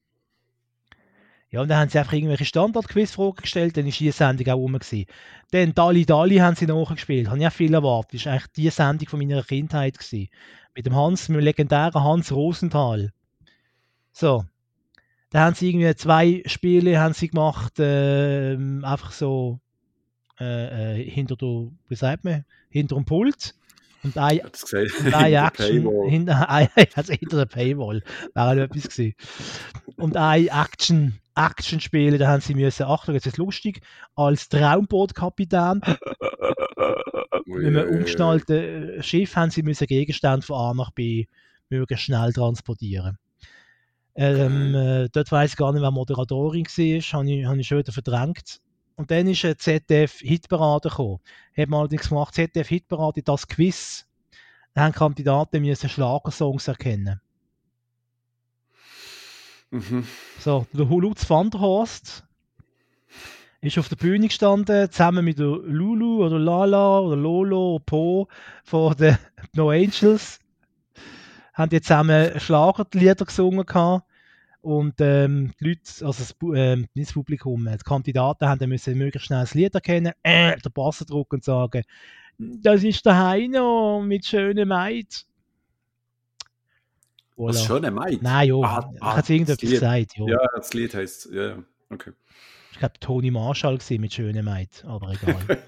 Ja, und dann haben sie einfach irgendwelche Standard-Quiz-Fragen gestellt, dann war die Sendung auch rum. Gewesen. Dann Dali Dali haben sie nachgespielt, habe ich auch viel erwartet. Das war eigentlich die Sendung von meiner Kindheit. Gewesen. Mit dem Hans, mit dem legendären Hans Rosenthal. So. Da haben sie irgendwie zwei Spiele haben sie gemacht, äh, einfach so äh, äh, hinter der, wie sagt man, hinter dem Pult. Und ein, und ein Action hinter, also hinter der Paywall wäre halt etwas gewesen. Und ein Action, Action spielen, da haben sie müssen, Achtung, jetzt ist es lustig, als Traumboot-Kapitän mit einem umgeschnallten Schiff haben sie müssen Gegenstände von A nach B möglichst schnell transportieren. Ähm, äh, dort weiß ich gar nicht, wer Moderatorin war, habe ich, hab ich schon wieder verdrängt. Und dann ist ein ZDF-Hitparade gekommen. Hat man allerdings gemacht, ZDF-Hitparade, das Quiz. Da haben Kandidaten müssen Schlagersongs erkennen. Mhm. So, der Lutz van der Horst ist auf der Bühne gestanden, zusammen mit der Lulu oder Lala oder Lolo oder Po von den No Angels. Haben die zusammen Schlagerlieder gesungen gehabt. Und ähm, die Leute, also das, ähm, das Publikum, die Kandidaten haben dann müssen möglichst schnell das Lied erkennen, äh, den Bass drücken und sagen, das ist der Heino mit schöner Maid. Voilà. Was schöne Maid? Nein, ja, ah, ich ah, irgendetwas gesagt. Ja. ja, das Lied heißt, ja, ja, okay. Ich glaube, Toni Marshall gesehen mit schöner Maid, aber egal.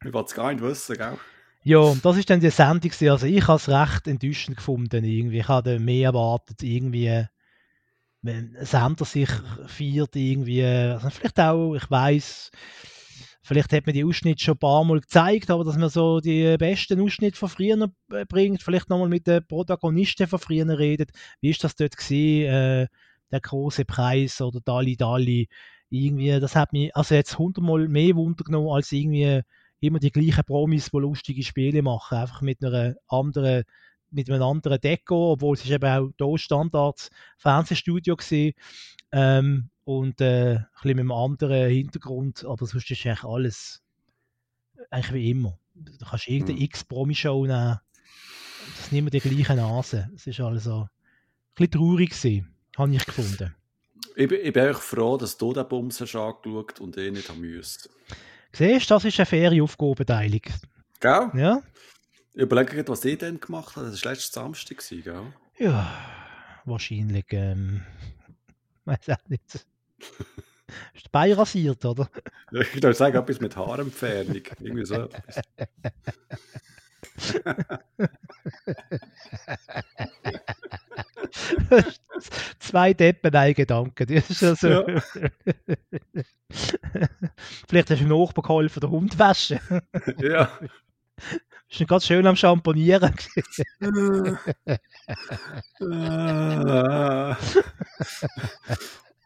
Wir wollen es gar nicht wissen, gell? Ja, das ist dann die Sendung. Also ich habe es recht enttäuschend gefunden. Irgendwie. Ich hatte mehr erwartet, irgendwie, Sender sich feiert, irgendwie, also vielleicht auch, ich weiß, vielleicht hat man die Ausschnitte schon ein paar Mal gezeigt, aber dass man so die besten Ausschnitte von früher bringt, vielleicht nochmal mit den Protagonisten von früher redet. Wie ist das dort gewesen? Äh, der große Preis oder Dali Dali. Irgendwie, das hat mich also jetzt hundertmal mehr Wunder genommen als irgendwie immer die gleichen Promis, die lustige Spiele machen, einfach mit einer anderen mit einem anderen Deko, obwohl es ist eben auch hier Standards Fernsehstudio war. Ähm, und äh, ein bisschen mit einem anderen Hintergrund, aber sonst ist eigentlich alles eigentlich wie immer. Du kannst irgendeine mhm. X-Promi-Show nehmen, das ist nicht mehr die gleiche Nase. Es ist also ein bisschen traurig gewesen, habe ich gefunden. Ich bin, ich bin echt froh, dass du den Bums hast angeschaut und ich nicht haben müssen. Siehst du, das ist eine faire Aufgabenteilung. Gell? Ja. Ich überlege was ich denn gemacht habe. Das war letztes Samstag, gell? Ja, wahrscheinlich. Ähm, weiß auch nicht. Ist der Bein rasiert, oder? Ja, ich würde sagen, etwas mit Haarentfernung. Irgendwie so etwas. Zwei Deppen, ein Gedanke. Das ist also... Ja. Vielleicht hast du dem Nachbar geholfen, den Hund waschen. ja. Ist nicht ganz schön am Champagnieren. Äh,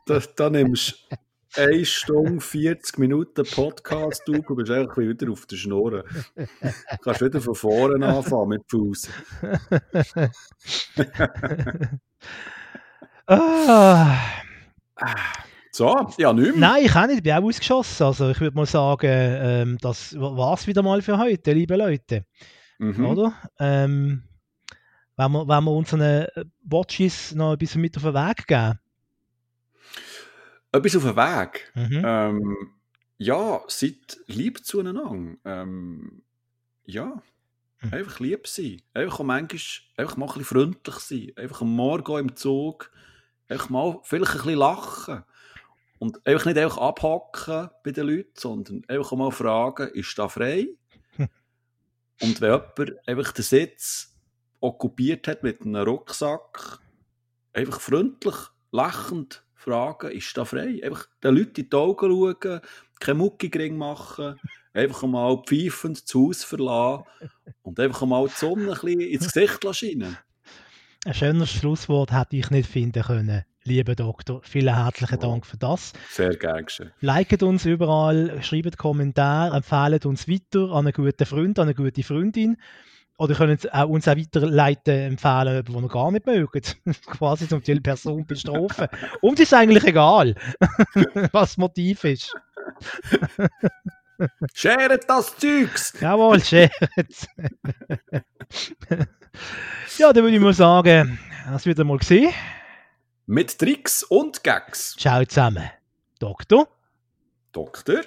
da, da nimmst du 1 Stunde 40 Minuten Podcast auf und bist einfach wieder auf der Schnur. Du kannst wieder von vorne anfangen mit Fuß. ah. So, ja, nicht mehr. Nein, ich auch nicht. Ich bin auch ausgeschossen. Also ich würde mal sagen, ähm, das war es wieder mal für heute, liebe Leute. Mhm. Oder? Ähm, wenn, wir, wenn wir unseren Watches noch ein bisschen mit auf den Weg geben. Etwas auf den Weg. Mhm. Ähm, ja, seid lieb zueinander. Ähm, ja, Mhm. einfach lieb sein. Einfach auch manchmal einfach mal ein bisschen freundlich sein. Einfach am Morgen im Zug. Einfach mal vielleicht ein bisschen lachen. Und einfach nicht einfach abhaken bei den Leuten, sondern einfach mal fragen, ist da frei? Und wenn jemand einfach den Sitz okkupiert hat mit einem Rucksack, einfach freundlich, lachend fragen, ist da frei? Einfach den Leuten in die Augen schauen, kein Muckigring machen, einfach mal pfeifend das Haus verlassen und einfach mal die Sonne ein bisschen ins Gesicht scheinen. Ein schönes Schlusswort hätte ich nicht finden können. Lieber Doktor, vielen herzlichen Dank für das. Sehr gerne. Liket uns überall, schreibt Kommentare, empfehlt uns weiter an einen guten Freund, an eine gute Freundin. Oder ihr könnt auch uns auch weiterleiten, empfehlen, die ihr gar nicht mögt. Quasi zum die Person bestrafen. Und ist eigentlich egal, was das Motiv ist. Schert das Zeugs! Jawohl, Scherz. ja, dann würde ich mal sagen, das wird mal gesehen. Mit Tricks und Gags. Ciao zusammen. Doktor. Doktor.